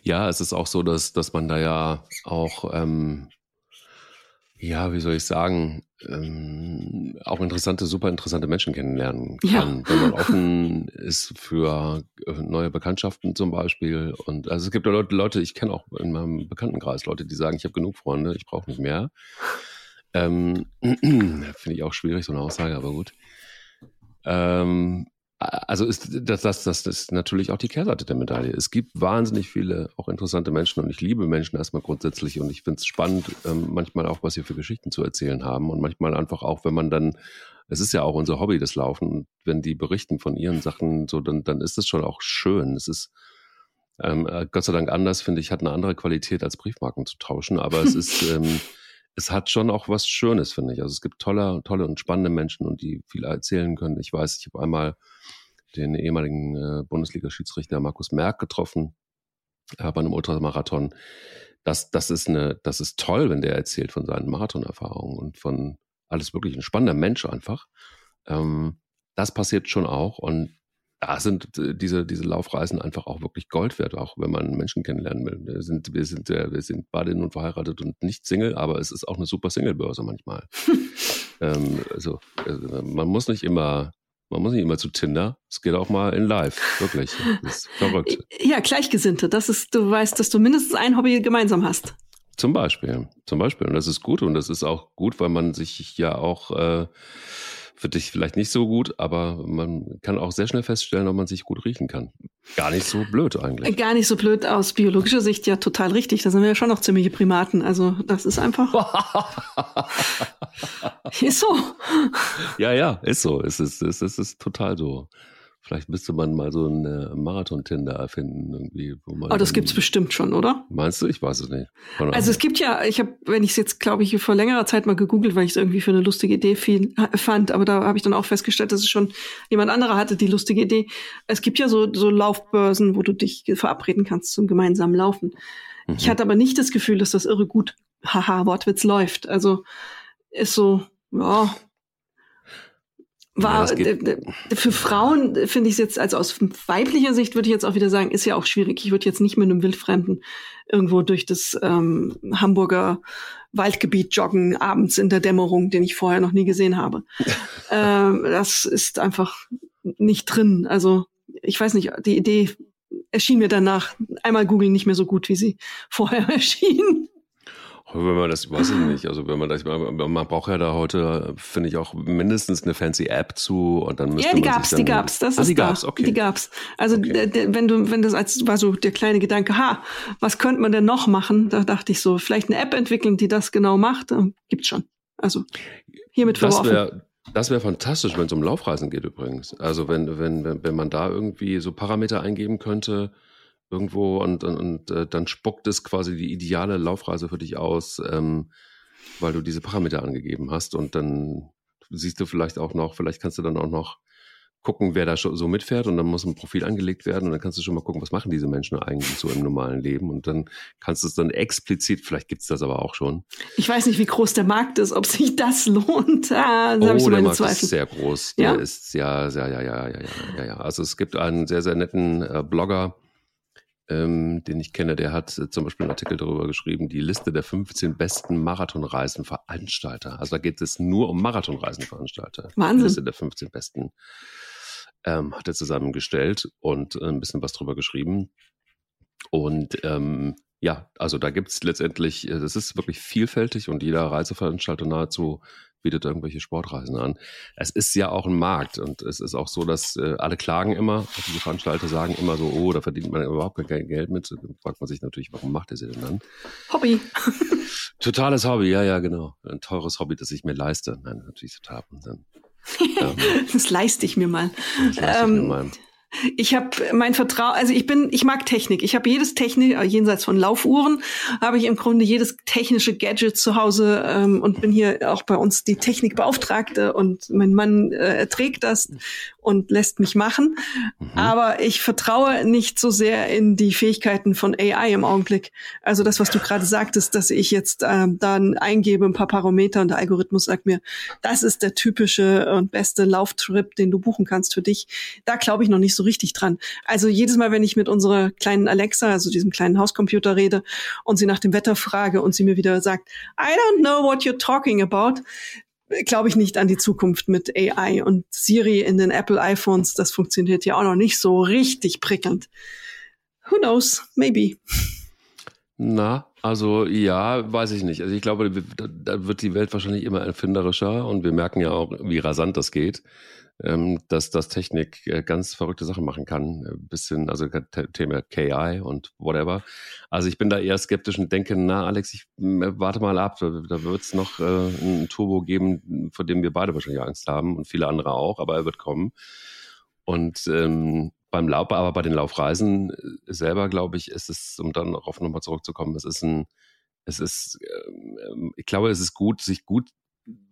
Ja, es ist auch so, dass, dass man da ja auch, ähm, ja, wie soll ich sagen, ähm, auch interessante, super interessante Menschen kennenlernen kann, ja. wenn man offen ist für äh, neue Bekanntschaften zum Beispiel. Und also es gibt ja Leute, Leute ich kenne auch in meinem Bekanntenkreis Leute, die sagen, ich habe genug Freunde, ich brauche nicht mehr. Ähm, Finde ich auch schwierig, so eine Aussage, aber gut. Ähm, also ist das, das, das ist natürlich auch die Kehrseite der Medaille. Es gibt wahnsinnig viele auch interessante Menschen und ich liebe Menschen erstmal grundsätzlich und ich finde es spannend, ähm, manchmal auch, was sie für Geschichten zu erzählen haben und manchmal einfach auch, wenn man dann, es ist ja auch unser Hobby, das Laufen, und wenn die berichten von ihren Sachen, so dann, dann ist es schon auch schön. Es ist ähm, äh, Gott sei Dank anders, finde ich, hat eine andere Qualität als Briefmarken zu tauschen, aber es ist ähm, es hat schon auch was Schönes, finde ich. Also es gibt tolle, tolle und spannende Menschen und die viel erzählen können. Ich weiß, ich habe einmal den ehemaligen äh, Bundesliga-Schiedsrichter Markus Merck getroffen äh, bei einem Ultramarathon. Das, das ist eine, das ist toll, wenn der erzählt von seinen Marathonerfahrungen und von alles wirklich ein spannender Mensch einfach. Ähm, das passiert schon auch und da sind äh, diese, diese Laufreisen einfach auch wirklich Gold wert, auch wenn man Menschen kennenlernen will. Wir sind, wir sind, wir sind beide nun verheiratet und nicht Single, aber es ist auch eine super Singlebörse manchmal. ähm, also, also, man muss nicht immer, man muss nicht immer zu Tinder. Es geht auch mal in Live, wirklich. Das ist verrückt. Ja, Gleichgesinnte. Das ist, du weißt, dass du mindestens ein Hobby gemeinsam hast. Zum Beispiel, zum Beispiel. Und das ist gut und das ist auch gut, weil man sich ja auch äh, für dich vielleicht nicht so gut, aber man kann auch sehr schnell feststellen, ob man sich gut riechen kann. Gar nicht so blöd eigentlich. Gar nicht so blöd aus biologischer Sicht, ja total richtig. Da sind wir ja schon noch ziemliche Primaten. Also das ist einfach. ist so. Ja, ja, ist so. Es ist, es ist, es ist total so. Vielleicht müsste man mal so einen Marathon-Tinder erfinden, irgendwie. Wo man oh, das gibt's bestimmt schon, oder? Meinst du? Ich weiß es nicht. also es gibt ja, ich habe, wenn ich es jetzt, glaube ich, vor längerer Zeit mal gegoogelt, weil ich es irgendwie für eine lustige Idee viel, fand, aber da habe ich dann auch festgestellt, dass es schon jemand anderer hatte, die lustige Idee. Es gibt ja so, so Laufbörsen, wo du dich verabreden kannst zum gemeinsamen Laufen. Mhm. Ich hatte aber nicht das Gefühl, dass das irre gut, haha, Wortwitz läuft. Also ist so, ja, war ja, für Frauen finde ich es jetzt, also aus weiblicher Sicht würde ich jetzt auch wieder sagen, ist ja auch schwierig. Ich würde jetzt nicht mit einem Wildfremden irgendwo durch das ähm, Hamburger Waldgebiet joggen, abends in der Dämmerung, den ich vorher noch nie gesehen habe. ähm, das ist einfach nicht drin. Also ich weiß nicht, die Idee erschien mir danach einmal googeln nicht mehr so gut, wie sie vorher erschien. Wenn man das, weiß ich nicht. Also wenn man das, man braucht ja da heute, finde ich auch mindestens eine fancy App zu und dann müsste Ja, die gab's, die gab's. Das ah, ist die da. gab's, okay. Die gab's. Also okay. wenn du, wenn das als war so der kleine Gedanke, ha, was könnte man denn noch machen? Da dachte ich so, vielleicht eine App entwickeln, die das genau macht. Gibt's schon. Also hiermit verworfen. Das wäre das wäre fantastisch, wenn es um Laufreisen geht übrigens. Also wenn, wenn, wenn, wenn man da irgendwie so Parameter eingeben könnte, irgendwo und, und, und äh, dann spuckt es quasi die ideale Laufreise für dich aus, ähm, weil du diese Parameter angegeben hast und dann siehst du vielleicht auch noch, vielleicht kannst du dann auch noch gucken, wer da so mitfährt und dann muss ein Profil angelegt werden und dann kannst du schon mal gucken, was machen diese Menschen eigentlich so im normalen Leben und dann kannst du es dann explizit, vielleicht gibt es das aber auch schon. Ich weiß nicht, wie groß der Markt ist, ob sich das lohnt. Ah, oh, so der Markt Zweifel. ist sehr groß. Der ja? ist ja, sehr, ja, ja, ja, ja, ja, ja. Also es gibt einen sehr, sehr netten äh, Blogger, ähm, den ich kenne, der hat äh, zum Beispiel einen Artikel darüber geschrieben, die Liste der 15 besten Marathonreisenveranstalter. Also da geht es nur um Marathonreisenveranstalter. Wahnsinn. Die Liste der 15 besten ähm, hat er zusammengestellt und äh, ein bisschen was drüber geschrieben. Und ähm, ja, also da gibt es letztendlich, es ist wirklich vielfältig und jeder Reiseveranstalter nahezu bietet irgendwelche Sportreisen an. Es ist ja auch ein Markt und es ist auch so, dass äh, alle klagen immer, diese Veranstalter sagen immer so, oh, da verdient man überhaupt kein Geld mit. Dann fragt man sich natürlich, warum macht er sie denn dann? Hobby. Totales Hobby, ja, ja, genau. Ein teures Hobby, das ich mir leiste. Nein, natürlich total. Und dann, ähm, das leiste ich mir mal. Das leiste ähm, ich mir ähm, mal. Ich habe mein Vertrauen, also ich bin, ich mag Technik. Ich habe jedes Technik, äh, jenseits von Laufuhren, habe ich im Grunde jedes technische Gadget zu Hause ähm, und bin hier auch bei uns die Technikbeauftragte und mein Mann äh, trägt das und lässt mich machen. Mhm. Aber ich vertraue nicht so sehr in die Fähigkeiten von AI im Augenblick. Also das, was du gerade sagtest, dass ich jetzt äh, dann eingebe ein paar Parameter und der Algorithmus sagt mir, das ist der typische und beste Lauftrip, den du buchen kannst für dich. Da glaube ich noch nicht so richtig dran. Also jedes Mal, wenn ich mit unserer kleinen Alexa, also diesem kleinen Hauscomputer rede und sie nach dem Wetter frage und sie mir wieder sagt, I don't know what you're talking about, glaube ich nicht an die Zukunft mit AI und Siri in den Apple iPhones. Das funktioniert ja auch noch nicht so richtig prickelnd. Who knows? Maybe. Na, also ja, weiß ich nicht. Also ich glaube, da wird die Welt wahrscheinlich immer erfinderischer und wir merken ja auch, wie rasant das geht ähm, dass das Technik äh, ganz verrückte Sachen machen kann. Äh, bisschen, also Thema KI und whatever. Also ich bin da eher skeptisch und denke, na Alex, ich äh, warte mal ab, da, da wird es noch äh, einen Turbo geben, vor dem wir beide wahrscheinlich Angst haben und viele andere auch, aber er wird kommen. Und ähm, beim Lauf, aber bei den Laufreisen selber, glaube ich, ist es, um dann darauf nochmal zurückzukommen, es ist ein, es ist, äh, ich glaube, es ist gut, sich gut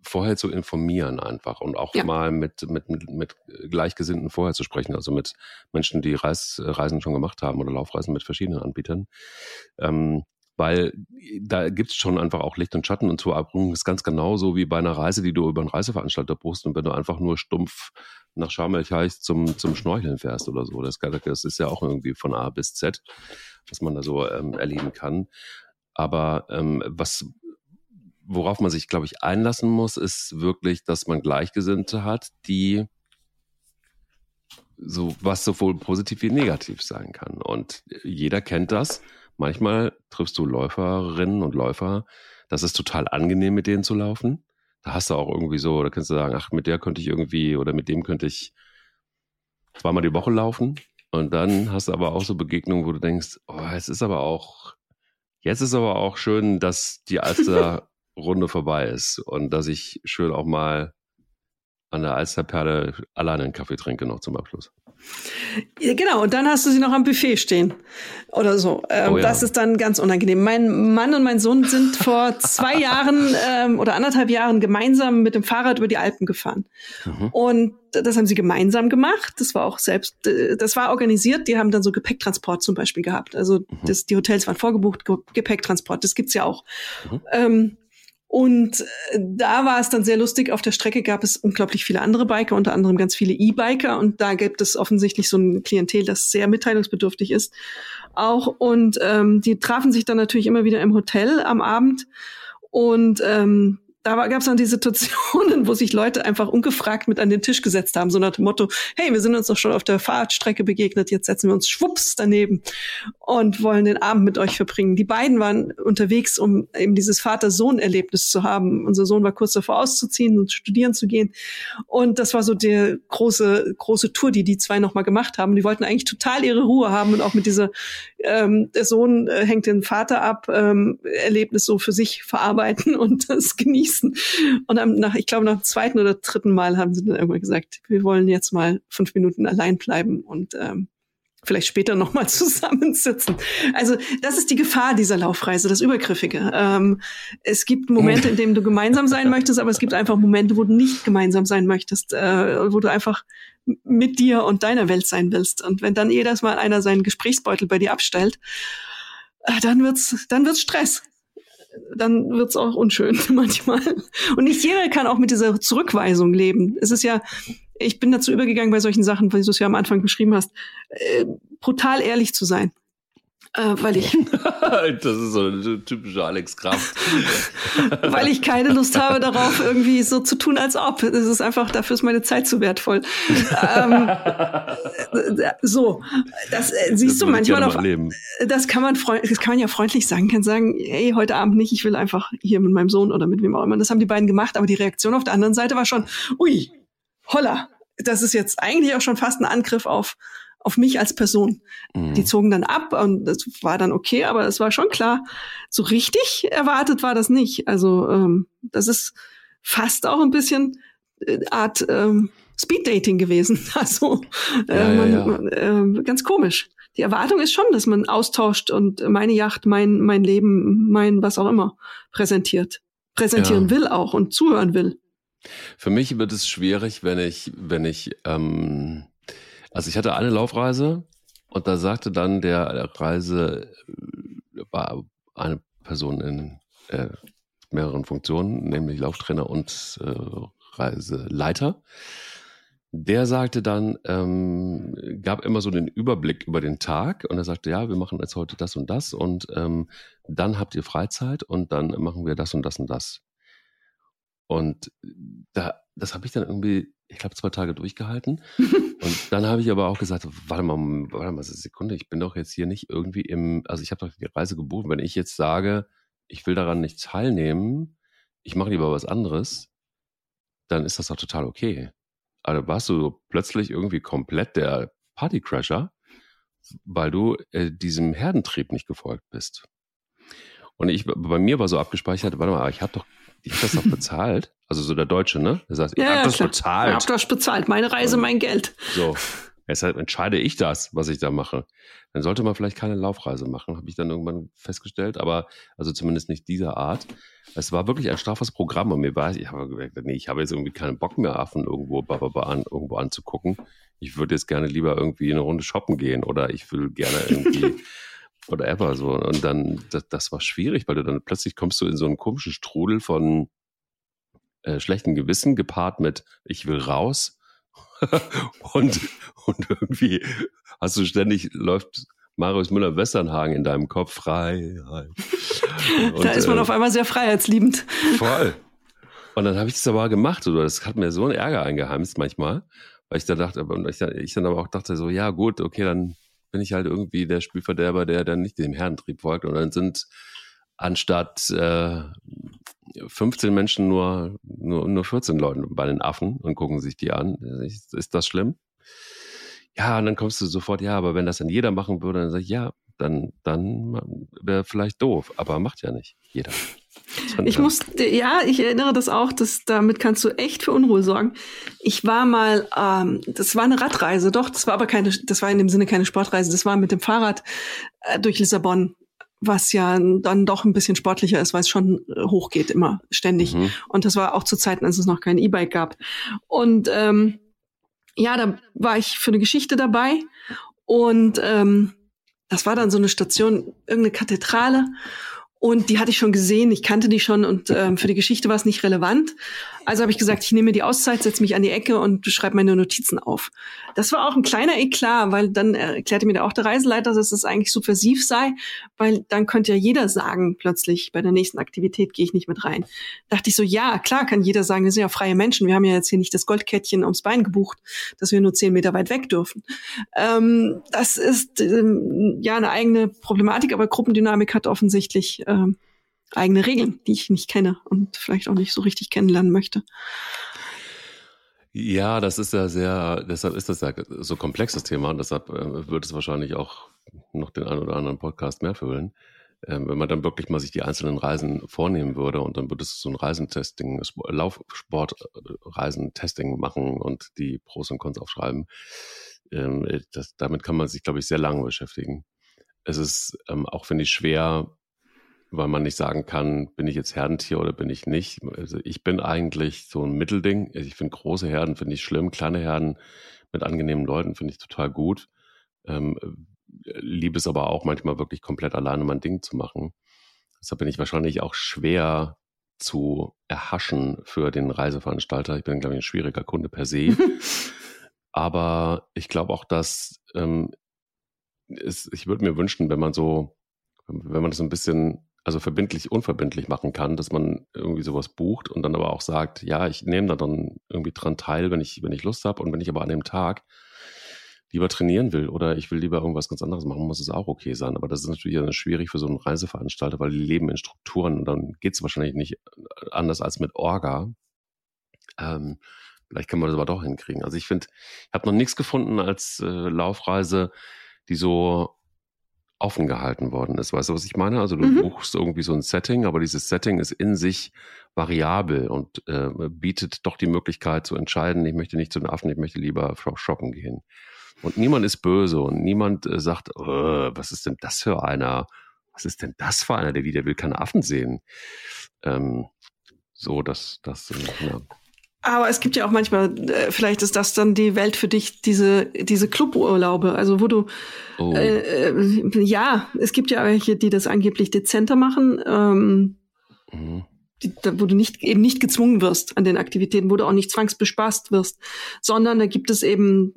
vorher zu informieren einfach und auch ja. mal mit, mit, mit Gleichgesinnten vorher zu sprechen, also mit Menschen, die Reis, Reisen schon gemacht haben oder Laufreisen mit verschiedenen Anbietern. Ähm, weil da gibt es schon einfach auch Licht und Schatten und zur Abrundung ist ganz genauso wie bei einer Reise, die du über einen Reiseveranstalter buchst und wenn du einfach nur stumpf nach Sharm el zum, zum Schnorcheln fährst oder so. Das, das ist ja auch irgendwie von A bis Z, was man da so ähm, erleben kann. Aber ähm, was worauf man sich, glaube ich, einlassen muss, ist wirklich, dass man Gleichgesinnte hat, die so was sowohl positiv wie negativ sein kann. Und jeder kennt das. Manchmal triffst du Läuferinnen und Läufer. Das ist total angenehm, mit denen zu laufen. Da hast du auch irgendwie so, da kannst du sagen, ach, mit der könnte ich irgendwie oder mit dem könnte ich zweimal die Woche laufen. Und dann hast du aber auch so Begegnungen, wo du denkst, oh, es ist aber auch, jetzt ist aber auch schön, dass die Alster Runde vorbei ist und dass ich schön auch mal an der Alsterperle alleine einen Kaffee trinke noch zum Abschluss. Genau, und dann hast du sie noch am Buffet stehen oder so. Ähm, oh ja. Das ist dann ganz unangenehm. Mein Mann und mein Sohn sind vor zwei Jahren ähm, oder anderthalb Jahren gemeinsam mit dem Fahrrad über die Alpen gefahren. Mhm. Und das haben sie gemeinsam gemacht. Das war auch selbst, äh, das war organisiert. Die haben dann so Gepäcktransport zum Beispiel gehabt. Also mhm. das, die Hotels waren vorgebucht, Gepäcktransport, das gibt's ja auch. Mhm. Ähm, und äh, da war es dann sehr lustig. Auf der Strecke gab es unglaublich viele andere Biker, unter anderem ganz viele E-Biker. Und da gibt es offensichtlich so ein Klientel, das sehr mitteilungsbedürftig ist. Auch. Und ähm, die trafen sich dann natürlich immer wieder im Hotel am Abend. Und ähm, da gab es dann die Situationen, wo sich Leute einfach ungefragt mit an den Tisch gesetzt haben, so nach dem Motto, hey, wir sind uns doch schon auf der Fahrradstrecke begegnet, jetzt setzen wir uns schwupps daneben und wollen den Abend mit euch verbringen. Die beiden waren unterwegs, um eben dieses Vater-Sohn-Erlebnis zu haben. Unser Sohn war kurz davor auszuziehen und studieren zu gehen. Und das war so die große, große Tour, die die zwei nochmal gemacht haben. Die wollten eigentlich total ihre Ruhe haben und auch mit dieser, ähm, der Sohn äh, hängt den Vater ab, ähm, Erlebnis so für sich verarbeiten und das genießen schießen. Und dann nach, ich glaube, nach dem zweiten oder dritten Mal haben sie dann irgendwann gesagt, wir wollen jetzt mal fünf Minuten allein bleiben und ähm, vielleicht später nochmal zusammensitzen. Also das ist die Gefahr dieser Laufreise, das Übergriffige. Ähm, es gibt Momente, in denen du gemeinsam sein möchtest, aber es gibt einfach Momente, wo du nicht gemeinsam sein möchtest, äh, wo du einfach mit dir und deiner Welt sein willst. Und wenn dann jedes Mal einer seinen Gesprächsbeutel bei dir abstellt, äh, dann wird's, dann wird's Stress dann wird's auch unschön manchmal. Und nicht jeder kann auch mit dieser Zurückweisung leben. Es ist ja, ich bin dazu übergegangen bei solchen Sachen, weil du es ja am Anfang beschrieben hast, äh, brutal ehrlich zu sein äh, weil ich. das ist so eine typische Alex Kraft. weil ich keine Lust habe, darauf irgendwie so zu tun, als ob. Es ist einfach, dafür ist meine Zeit zu wertvoll. ähm, so, das äh, siehst das du manchmal auf. Das kann man das kann man ja freundlich sagen, kann sagen, hey, heute Abend nicht, ich will einfach hier mit meinem Sohn oder mit wem auch immer. Das haben die beiden gemacht, aber die Reaktion auf der anderen Seite war schon, ui, holla, das ist jetzt eigentlich auch schon fast ein Angriff auf auf mich als Person. Mhm. Die zogen dann ab und das war dann okay, aber es war schon klar, so richtig erwartet war das nicht. Also ähm, das ist fast auch ein bisschen äh, Art ähm, Speed Dating gewesen. Also äh, ja, man, ja, ja. äh, ganz komisch. Die Erwartung ist schon, dass man austauscht und meine Yacht, mein mein Leben, mein was auch immer präsentiert, präsentieren will auch und zuhören will. Für mich wird es schwierig, wenn ich wenn ich ähm also ich hatte eine Laufreise und da sagte dann der Reise, äh, war eine Person in äh, mehreren Funktionen, nämlich Lauftrainer und äh, Reiseleiter. Der sagte dann, ähm, gab immer so den Überblick über den Tag und er sagte, ja, wir machen jetzt heute das und das und ähm, dann habt ihr Freizeit und dann machen wir das und das und das. Und da, das habe ich dann irgendwie ich glaube, zwei Tage durchgehalten. und dann habe ich aber auch gesagt, warte mal, warte mal eine Sekunde, ich bin doch jetzt hier nicht irgendwie im, also ich habe doch die Reise gebucht. Wenn ich jetzt sage, ich will daran nicht teilnehmen, ich mache lieber was anderes, dann ist das doch total okay. Also warst du plötzlich irgendwie komplett der Partycrasher, weil du äh, diesem Herdentrieb nicht gefolgt bist. Und ich, bei mir war so abgespeichert, warte mal, ich habe doch ich habe das doch bezahlt. Also so der Deutsche, ne? Der sagt, ich ja, habe das klar. bezahlt. Ich habe das bezahlt. Meine Reise, mein Geld. So. Deshalb entscheide ich das, was ich da mache. Dann sollte man vielleicht keine Laufreise machen, habe ich dann irgendwann festgestellt, aber also zumindest nicht dieser Art. Es war wirklich ein straffes Programm und mir war, ich habe gemerkt, nee, ich habe jetzt irgendwie keinen Bock mehr, Affen irgendwo, an, irgendwo anzugucken. Ich würde jetzt gerne lieber irgendwie eine Runde shoppen gehen oder ich will gerne irgendwie whatever so. Und dann, das, das war schwierig, weil du dann plötzlich kommst du in so einen komischen Strudel von äh, schlechten Gewissen gepaart mit ich will raus. und, und irgendwie hast du ständig, läuft Marius Müller-Westernhagen in deinem Kopf frei. da ist man äh, auf einmal sehr freiheitsliebend. Voll. Und dann habe ich das aber gemacht. Oder das hat mir so einen Ärger eingeheimst manchmal, weil ich da dachte, ich, ich dann aber auch dachte so, ja gut, okay, dann bin ich halt irgendwie der Spielverderber, der dann nicht dem Herrentrieb folgt. Und dann sind anstatt äh, 15 Menschen nur, nur, nur 14 Leute bei den Affen und gucken sich die an. Ist, ist das schlimm? Ja, und dann kommst du sofort, ja, aber wenn das dann jeder machen würde, dann sag ich, ja, dann, dann wäre vielleicht doof, aber macht ja nicht jeder. Ich muss, ja, ich erinnere das auch, dass damit kannst du echt für Unruhe sorgen. Ich war mal, ähm, das war eine Radreise, doch, das war aber keine, das war in dem Sinne keine Sportreise, das war mit dem Fahrrad äh, durch Lissabon was ja dann doch ein bisschen sportlicher ist, weil es schon äh, hochgeht immer ständig. Mhm. Und das war auch zu Zeiten, als es noch kein E-Bike gab. Und ähm, ja, da war ich für eine Geschichte dabei und ähm, das war dann so eine Station, irgendeine Kathedrale und die hatte ich schon gesehen, ich kannte die schon und ähm, für die Geschichte war es nicht relevant. Also habe ich gesagt, ich nehme mir die Auszeit, setze mich an die Ecke und schreibe meine Notizen auf. Das war auch ein kleiner Eklat, weil dann erklärte mir auch der Reiseleiter, dass es eigentlich subversiv sei, weil dann könnte ja jeder sagen, plötzlich bei der nächsten Aktivität gehe ich nicht mit rein. Dachte ich so, ja, klar kann jeder sagen, wir sind ja freie Menschen, wir haben ja jetzt hier nicht das Goldkettchen ums Bein gebucht, dass wir nur zehn Meter weit weg dürfen. Ähm, das ist ähm, ja eine eigene Problematik, aber Gruppendynamik hat offensichtlich äh, eigene Regeln, die ich nicht kenne und vielleicht auch nicht so richtig kennenlernen möchte. Ja, das ist ja sehr, deshalb ist das ja so komplexes Thema und deshalb äh, wird es wahrscheinlich auch noch den einen oder anderen Podcast mehr füllen. Ähm, wenn man dann wirklich mal sich die einzelnen Reisen vornehmen würde und dann würde es so ein Reisentesting, Laufsportreisentesting machen und die Pros und Cons aufschreiben. Ähm, das, damit kann man sich, glaube ich, sehr lange beschäftigen. Es ist ähm, auch, finde ich, schwer, weil man nicht sagen kann, bin ich jetzt Herdentier oder bin ich nicht. Also ich bin eigentlich so ein Mittelding. Also ich finde große Herden finde ich schlimm, kleine Herden mit angenehmen Leuten finde ich total gut. Ähm, liebe es aber auch manchmal wirklich komplett alleine mein Ding zu machen. Deshalb bin ich wahrscheinlich auch schwer zu erhaschen für den Reiseveranstalter. Ich bin, glaube ich, ein schwieriger Kunde per se. aber ich glaube auch, dass ähm, es, ich würde mir wünschen, wenn man so, wenn man das ein bisschen also verbindlich, unverbindlich machen kann, dass man irgendwie sowas bucht und dann aber auch sagt, ja, ich nehme da dann irgendwie dran teil, wenn ich, wenn ich Lust habe und wenn ich aber an dem Tag lieber trainieren will oder ich will lieber irgendwas ganz anderes machen, muss es auch okay sein. Aber das ist natürlich dann schwierig für so einen Reiseveranstalter, weil die leben in Strukturen und dann geht es wahrscheinlich nicht anders als mit Orga. Ähm, vielleicht kann man das aber doch hinkriegen. Also ich finde, ich habe noch nichts gefunden als äh, Laufreise, die so offen gehalten worden ist. Weißt du, was ich meine? Also du mhm. buchst irgendwie so ein Setting, aber dieses Setting ist in sich variabel und äh, bietet doch die Möglichkeit zu entscheiden, ich möchte nicht zu den Affen, ich möchte lieber shoppen gehen. Und niemand ist böse und niemand äh, sagt, äh, was ist denn das für einer? Was ist denn das für einer, der wieder will keine Affen sehen? Ähm, so, dass das, äh, ja. Aber es gibt ja auch manchmal, äh, vielleicht ist das dann die Welt für dich, diese, diese Cluburlaube, also wo du, oh. äh, äh, ja, es gibt ja welche, die das angeblich dezenter machen, ähm, mhm. die, wo du nicht, eben nicht gezwungen wirst an den Aktivitäten, wo du auch nicht zwangsbespaßt wirst, sondern da gibt es eben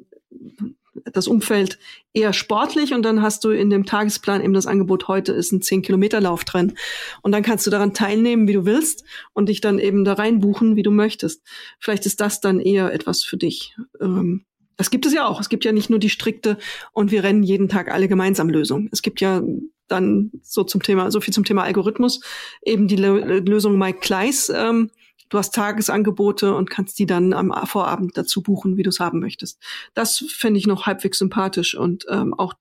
das Umfeld eher sportlich und dann hast du in dem Tagesplan eben das Angebot, heute ist ein 10-Kilometer-Lauf drin. Und dann kannst du daran teilnehmen, wie du willst und dich dann eben da reinbuchen, wie du möchtest. Vielleicht ist das dann eher etwas für dich. Ähm, das gibt es ja auch. Es gibt ja nicht nur die strikte und wir rennen jeden Tag alle gemeinsam Lösung. Es gibt ja dann so zum Thema, so viel zum Thema Algorithmus, eben die Lösung Mike Kleiss, ähm, Du hast Tagesangebote und kannst die dann am Vorabend dazu buchen, wie du es haben möchtest. Das fände ich noch halbwegs sympathisch und ähm, auch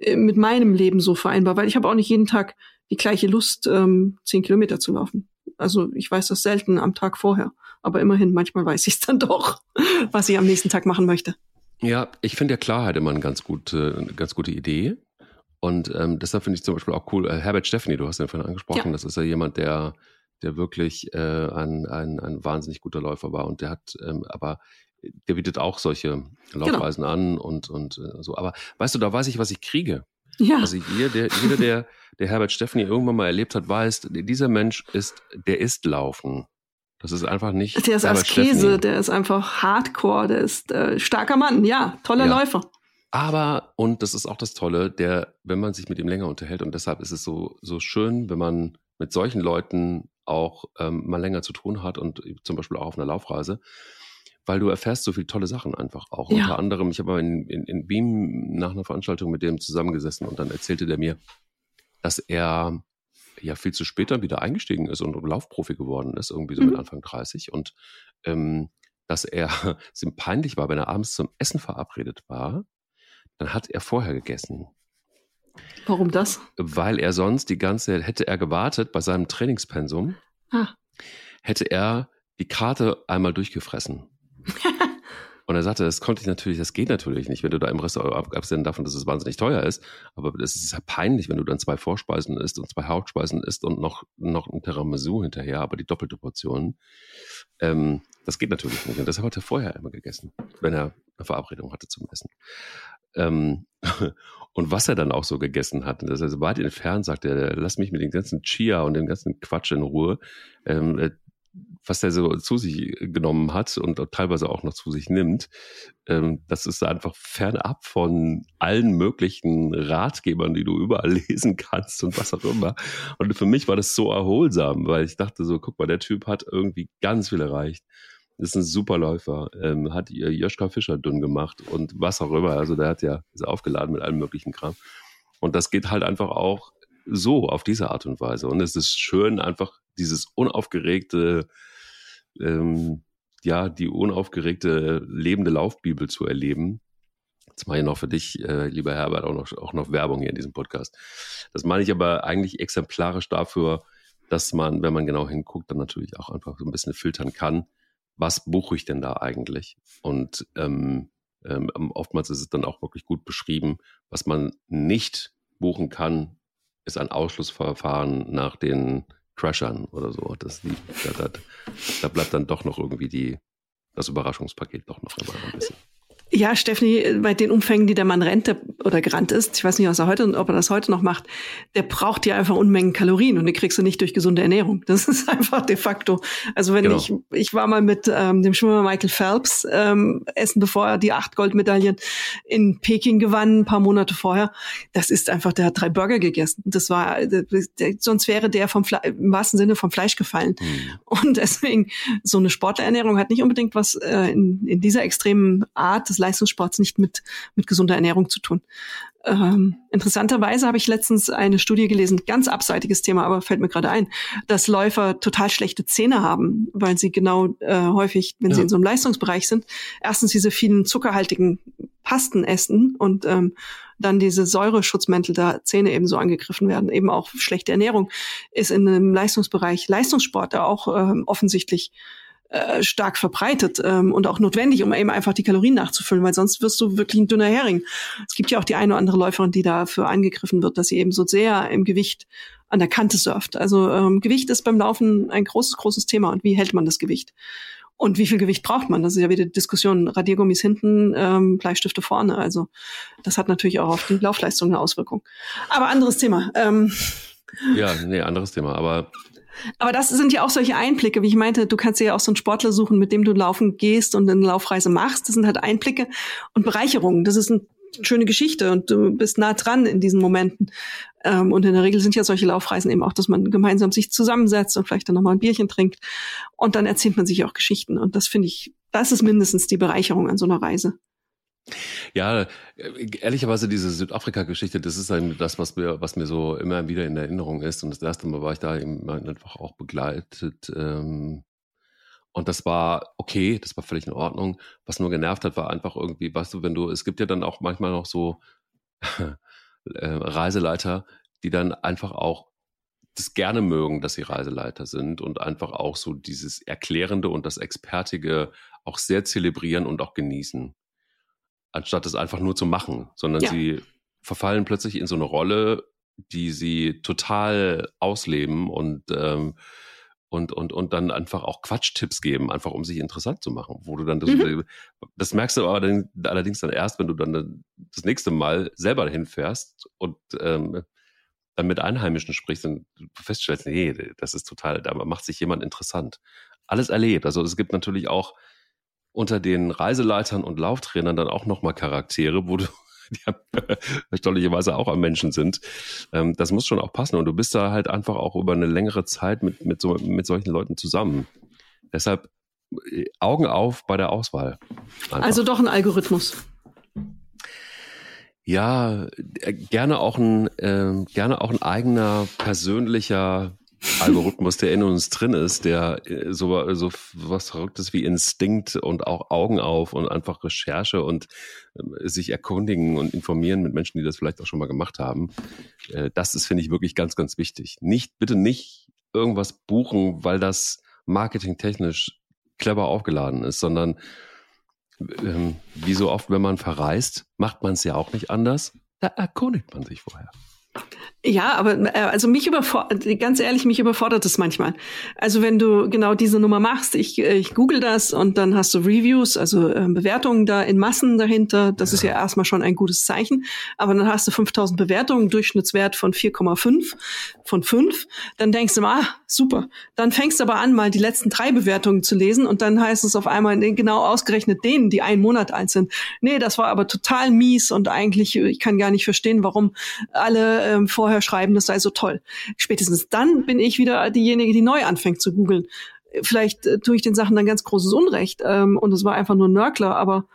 äh, mit meinem Leben so vereinbar, weil ich habe auch nicht jeden Tag die gleiche Lust, ähm, zehn Kilometer zu laufen. Also ich weiß das selten am Tag vorher, aber immerhin, manchmal weiß ich es dann doch, was ich am nächsten Tag machen möchte. Ja, ich finde ja Klarheit immer eine ganz gute, eine ganz gute Idee. Und ähm, deshalb finde ich zum Beispiel auch cool, äh, Herbert Steffni, du hast ihn vorhin angesprochen, ja. das ist ja jemand, der der wirklich äh, ein, ein, ein wahnsinnig guter Läufer war. Und der hat, ähm, aber der bietet auch solche genau. Laufreisen genau. an und, und äh, so. Aber weißt du, da weiß ich, was ich kriege. Ja. Also jeder, der, jeder, der, der Herbert Steffni irgendwann mal erlebt hat, weiß, dieser Mensch ist, der ist Laufen. Das ist einfach nicht. Der ist Herbert Askese, Steffni. der ist einfach Hardcore, der ist äh, starker Mann, ja, toller ja. Läufer. Aber, und das ist auch das Tolle, der, wenn man sich mit ihm länger unterhält, und deshalb ist es so, so schön, wenn man mit solchen Leuten auch ähm, mal länger zu tun hat und zum Beispiel auch auf einer Laufreise, weil du erfährst so viele tolle Sachen einfach auch. Ja. Unter anderem, ich habe mal in, in, in Wien nach einer Veranstaltung mit dem zusammengesessen und dann erzählte der mir, dass er ja viel zu spät dann wieder eingestiegen ist und Laufprofi geworden ist, irgendwie so mhm. mit Anfang 30 und ähm, dass er es ihm peinlich war, wenn er abends zum Essen verabredet war, dann hat er vorher gegessen. Warum das? Weil er sonst die ganze, hätte er gewartet bei seinem Trainingspensum, ah. hätte er die Karte einmal durchgefressen. Und er sagte, das konnte ich natürlich, das geht natürlich nicht, wenn du da im Restaurant, abgesehen davon, dass es wahnsinnig teuer ist, aber es ist ja peinlich, wenn du dann zwei Vorspeisen isst und zwei Hauptspeisen isst und noch, noch ein Tiramisu hinterher, aber die doppelte Portion. Ähm, das geht natürlich nicht. Und deshalb hat er vorher immer gegessen, wenn er eine Verabredung hatte zum Essen. Ähm, und was er dann auch so gegessen hat, das ist weit entfernt, sagt er, lass mich mit dem ganzen Chia und dem ganzen Quatsch in Ruhe. Ähm, äh, was er so zu sich genommen hat und teilweise auch noch zu sich nimmt, ähm, das ist einfach fernab von allen möglichen Ratgebern, die du überall lesen kannst und was auch immer. Und für mich war das so erholsam, weil ich dachte so, guck mal, der Typ hat irgendwie ganz viel erreicht. Ist ein super Läufer, ähm, hat Joschka Fischer dünn gemacht und was auch immer. Also der hat ja ist aufgeladen mit allem möglichen Kram. Und das geht halt einfach auch so, auf diese Art und Weise. Und es ist schön, einfach dieses unaufgeregte, ähm, ja, die unaufgeregte lebende Laufbibel zu erleben. Jetzt mache ich noch für dich, äh, lieber Herbert, auch noch, auch noch Werbung hier in diesem Podcast. Das meine ich aber eigentlich exemplarisch dafür, dass man, wenn man genau hinguckt, dann natürlich auch einfach so ein bisschen filtern kann, was buche ich denn da eigentlich? Und ähm, ähm, oftmals ist es dann auch wirklich gut beschrieben, was man nicht buchen kann, ist ein Ausschlussverfahren nach den Crashern oder so. Das, da, da, da bleibt dann doch noch irgendwie die, das Überraschungspaket doch noch immer ein bisschen. Ja, Stephanie, bei den Umfängen, die der Mann rennt der, oder gerannt ist, ich weiß nicht, was er heute, ob er das heute noch macht, der braucht ja einfach Unmengen Kalorien und die kriegst du nicht durch gesunde Ernährung. Das ist einfach de facto. Also wenn genau. ich, ich war mal mit ähm, dem Schwimmer Michael Phelps ähm, essen, bevor er die acht Goldmedaillen in Peking gewann, ein paar Monate vorher. Das ist einfach, der hat drei Burger gegessen. Das war, der, der, sonst wäre der vom Fle im wahrsten Sinne vom Fleisch gefallen. Mhm. Und deswegen, so eine Sportlerernährung hat nicht unbedingt was äh, in, in dieser extremen Art des Leistungssports nicht mit, mit gesunder Ernährung zu tun. Ähm, interessanterweise habe ich letztens eine Studie gelesen, ganz abseitiges Thema, aber fällt mir gerade ein, dass Läufer total schlechte Zähne haben, weil sie genau äh, häufig, wenn ja. sie in so einem Leistungsbereich sind, erstens diese vielen zuckerhaltigen Pasten essen und ähm, dann diese Säureschutzmäntel der Zähne eben so angegriffen werden. Eben auch schlechte Ernährung ist in einem Leistungsbereich Leistungssport da auch ähm, offensichtlich äh, stark verbreitet ähm, und auch notwendig, um eben einfach die Kalorien nachzufüllen, weil sonst wirst du wirklich ein dünner Hering. Es gibt ja auch die eine oder andere Läuferin, die dafür angegriffen wird, dass sie eben so sehr im Gewicht an der Kante surft. Also ähm, Gewicht ist beim Laufen ein großes, großes Thema. Und wie hält man das Gewicht? Und wie viel Gewicht braucht man? Das ist ja wieder die Diskussion. Radiergummis hinten, ähm, Bleistifte vorne. Also das hat natürlich auch auf die Laufleistung eine Auswirkung. Aber anderes Thema. Ähm, ja, nee, anderes Thema. Aber aber das sind ja auch solche Einblicke, wie ich meinte, du kannst ja auch so einen Sportler suchen, mit dem du laufen gehst und eine Laufreise machst. Das sind halt Einblicke und Bereicherungen. Das ist eine schöne Geschichte und du bist nah dran in diesen Momenten. Ähm, und in der Regel sind ja solche Laufreisen eben auch, dass man gemeinsam sich zusammensetzt und vielleicht dann nochmal ein Bierchen trinkt. Und dann erzählt man sich auch Geschichten. Und das finde ich, das ist mindestens die Bereicherung an so einer Reise. Ja, ehrlicherweise diese Südafrika-Geschichte, das ist ein, das, was mir, was mir so immer wieder in Erinnerung ist. Und das erste Mal war ich da eben einfach auch begleitet. Ähm, und das war okay, das war völlig in Ordnung. Was nur genervt hat, war einfach irgendwie, weißt du, wenn du, es gibt ja dann auch manchmal noch so äh, Reiseleiter, die dann einfach auch das gerne mögen, dass sie Reiseleiter sind und einfach auch so dieses Erklärende und das Expertige auch sehr zelebrieren und auch genießen anstatt es einfach nur zu machen, sondern ja. sie verfallen plötzlich in so eine Rolle, die sie total ausleben und ähm, und, und, und dann einfach auch Quatschtipps geben, einfach um sich interessant zu machen, wo du dann das, mhm. das merkst du aber dann, allerdings dann erst, wenn du dann das nächste Mal selber dahin fährst und ähm, dann mit Einheimischen sprichst und du feststellst, nee, das ist total, da macht sich jemand interessant. Alles erlebt. Also es gibt natürlich auch unter den Reiseleitern und Lauftrainern dann auch nochmal Charaktere, wo du die ja erstaunlicherweise auch am Menschen sind. Ähm, das muss schon auch passen und du bist da halt einfach auch über eine längere Zeit mit, mit, so, mit solchen Leuten zusammen. Deshalb äh, Augen auf bei der Auswahl. Einfach. Also doch ein Algorithmus. Ja, äh, gerne auch ein, äh, gerne auch ein eigener persönlicher Algorithmus, der in uns drin ist, der äh, so, so was Verrücktes wie Instinkt und auch Augen auf und einfach Recherche und äh, sich erkundigen und informieren mit Menschen, die das vielleicht auch schon mal gemacht haben. Äh, das ist, finde ich, wirklich ganz, ganz wichtig. Nicht, bitte nicht irgendwas buchen, weil das marketingtechnisch clever aufgeladen ist, sondern ähm, wie so oft, wenn man verreist, macht man es ja auch nicht anders. Da erkundigt man sich vorher. Ja, aber äh, also mich überfordert, ganz ehrlich, mich überfordert es manchmal. Also wenn du genau diese Nummer machst, ich, äh, ich google das und dann hast du Reviews, also äh, Bewertungen da in Massen dahinter, das ja. ist ja erstmal schon ein gutes Zeichen, aber dann hast du 5000 Bewertungen, Durchschnittswert von 4,5 von 5, dann denkst du, ah, super. Dann fängst du aber an, mal die letzten drei Bewertungen zu lesen und dann heißt es auf einmal genau ausgerechnet denen, die einen Monat alt sind. Nee, das war aber total mies und eigentlich, ich kann gar nicht verstehen, warum alle ähm, vorher schreiben, das sei so toll. Spätestens dann bin ich wieder diejenige, die neu anfängt zu googeln. Vielleicht äh, tue ich den Sachen dann ganz großes Unrecht ähm, und es war einfach nur Nörgler, aber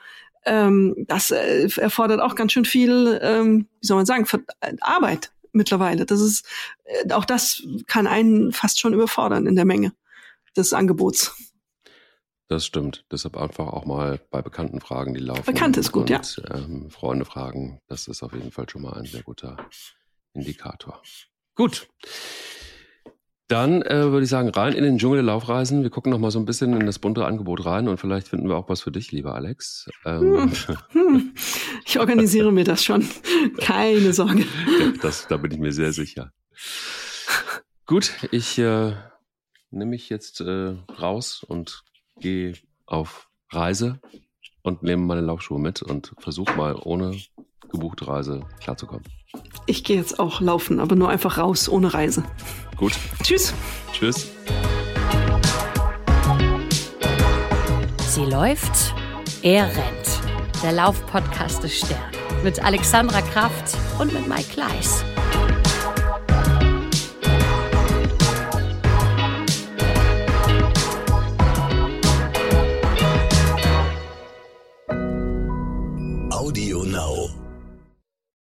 ähm, das äh, erfordert auch ganz schön viel, ähm, wie soll man sagen, äh, Arbeit mittlerweile. Das ist äh, auch das kann einen fast schon überfordern in der Menge des Angebots. Das stimmt. Deshalb einfach auch mal bei bekannten Fragen, die laufen. Bekannt ist gut, und, ja. Ähm, Freunde fragen. Das ist auf jeden Fall schon mal ein sehr guter Indikator. Gut. Dann äh, würde ich sagen, rein in den Dschungel der Laufreisen. Wir gucken noch mal so ein bisschen in das bunte Angebot rein und vielleicht finden wir auch was für dich, lieber Alex. Ähm. Hm. hm. Ich organisiere mir das schon. Keine Sorge. Das, da bin ich mir sehr sicher. Gut, ich äh, nehme mich jetzt äh, raus und gehe auf Reise und nehme meine Laufschuhe mit und versuche mal ohne gebuchte Reise klarzukommen. Ich gehe jetzt auch laufen, aber nur einfach raus, ohne Reise. Gut. Tschüss. Tschüss. Sie läuft, er rennt. Der Laufpodcast des Stern. Mit Alexandra Kraft und mit Mike Kleiss.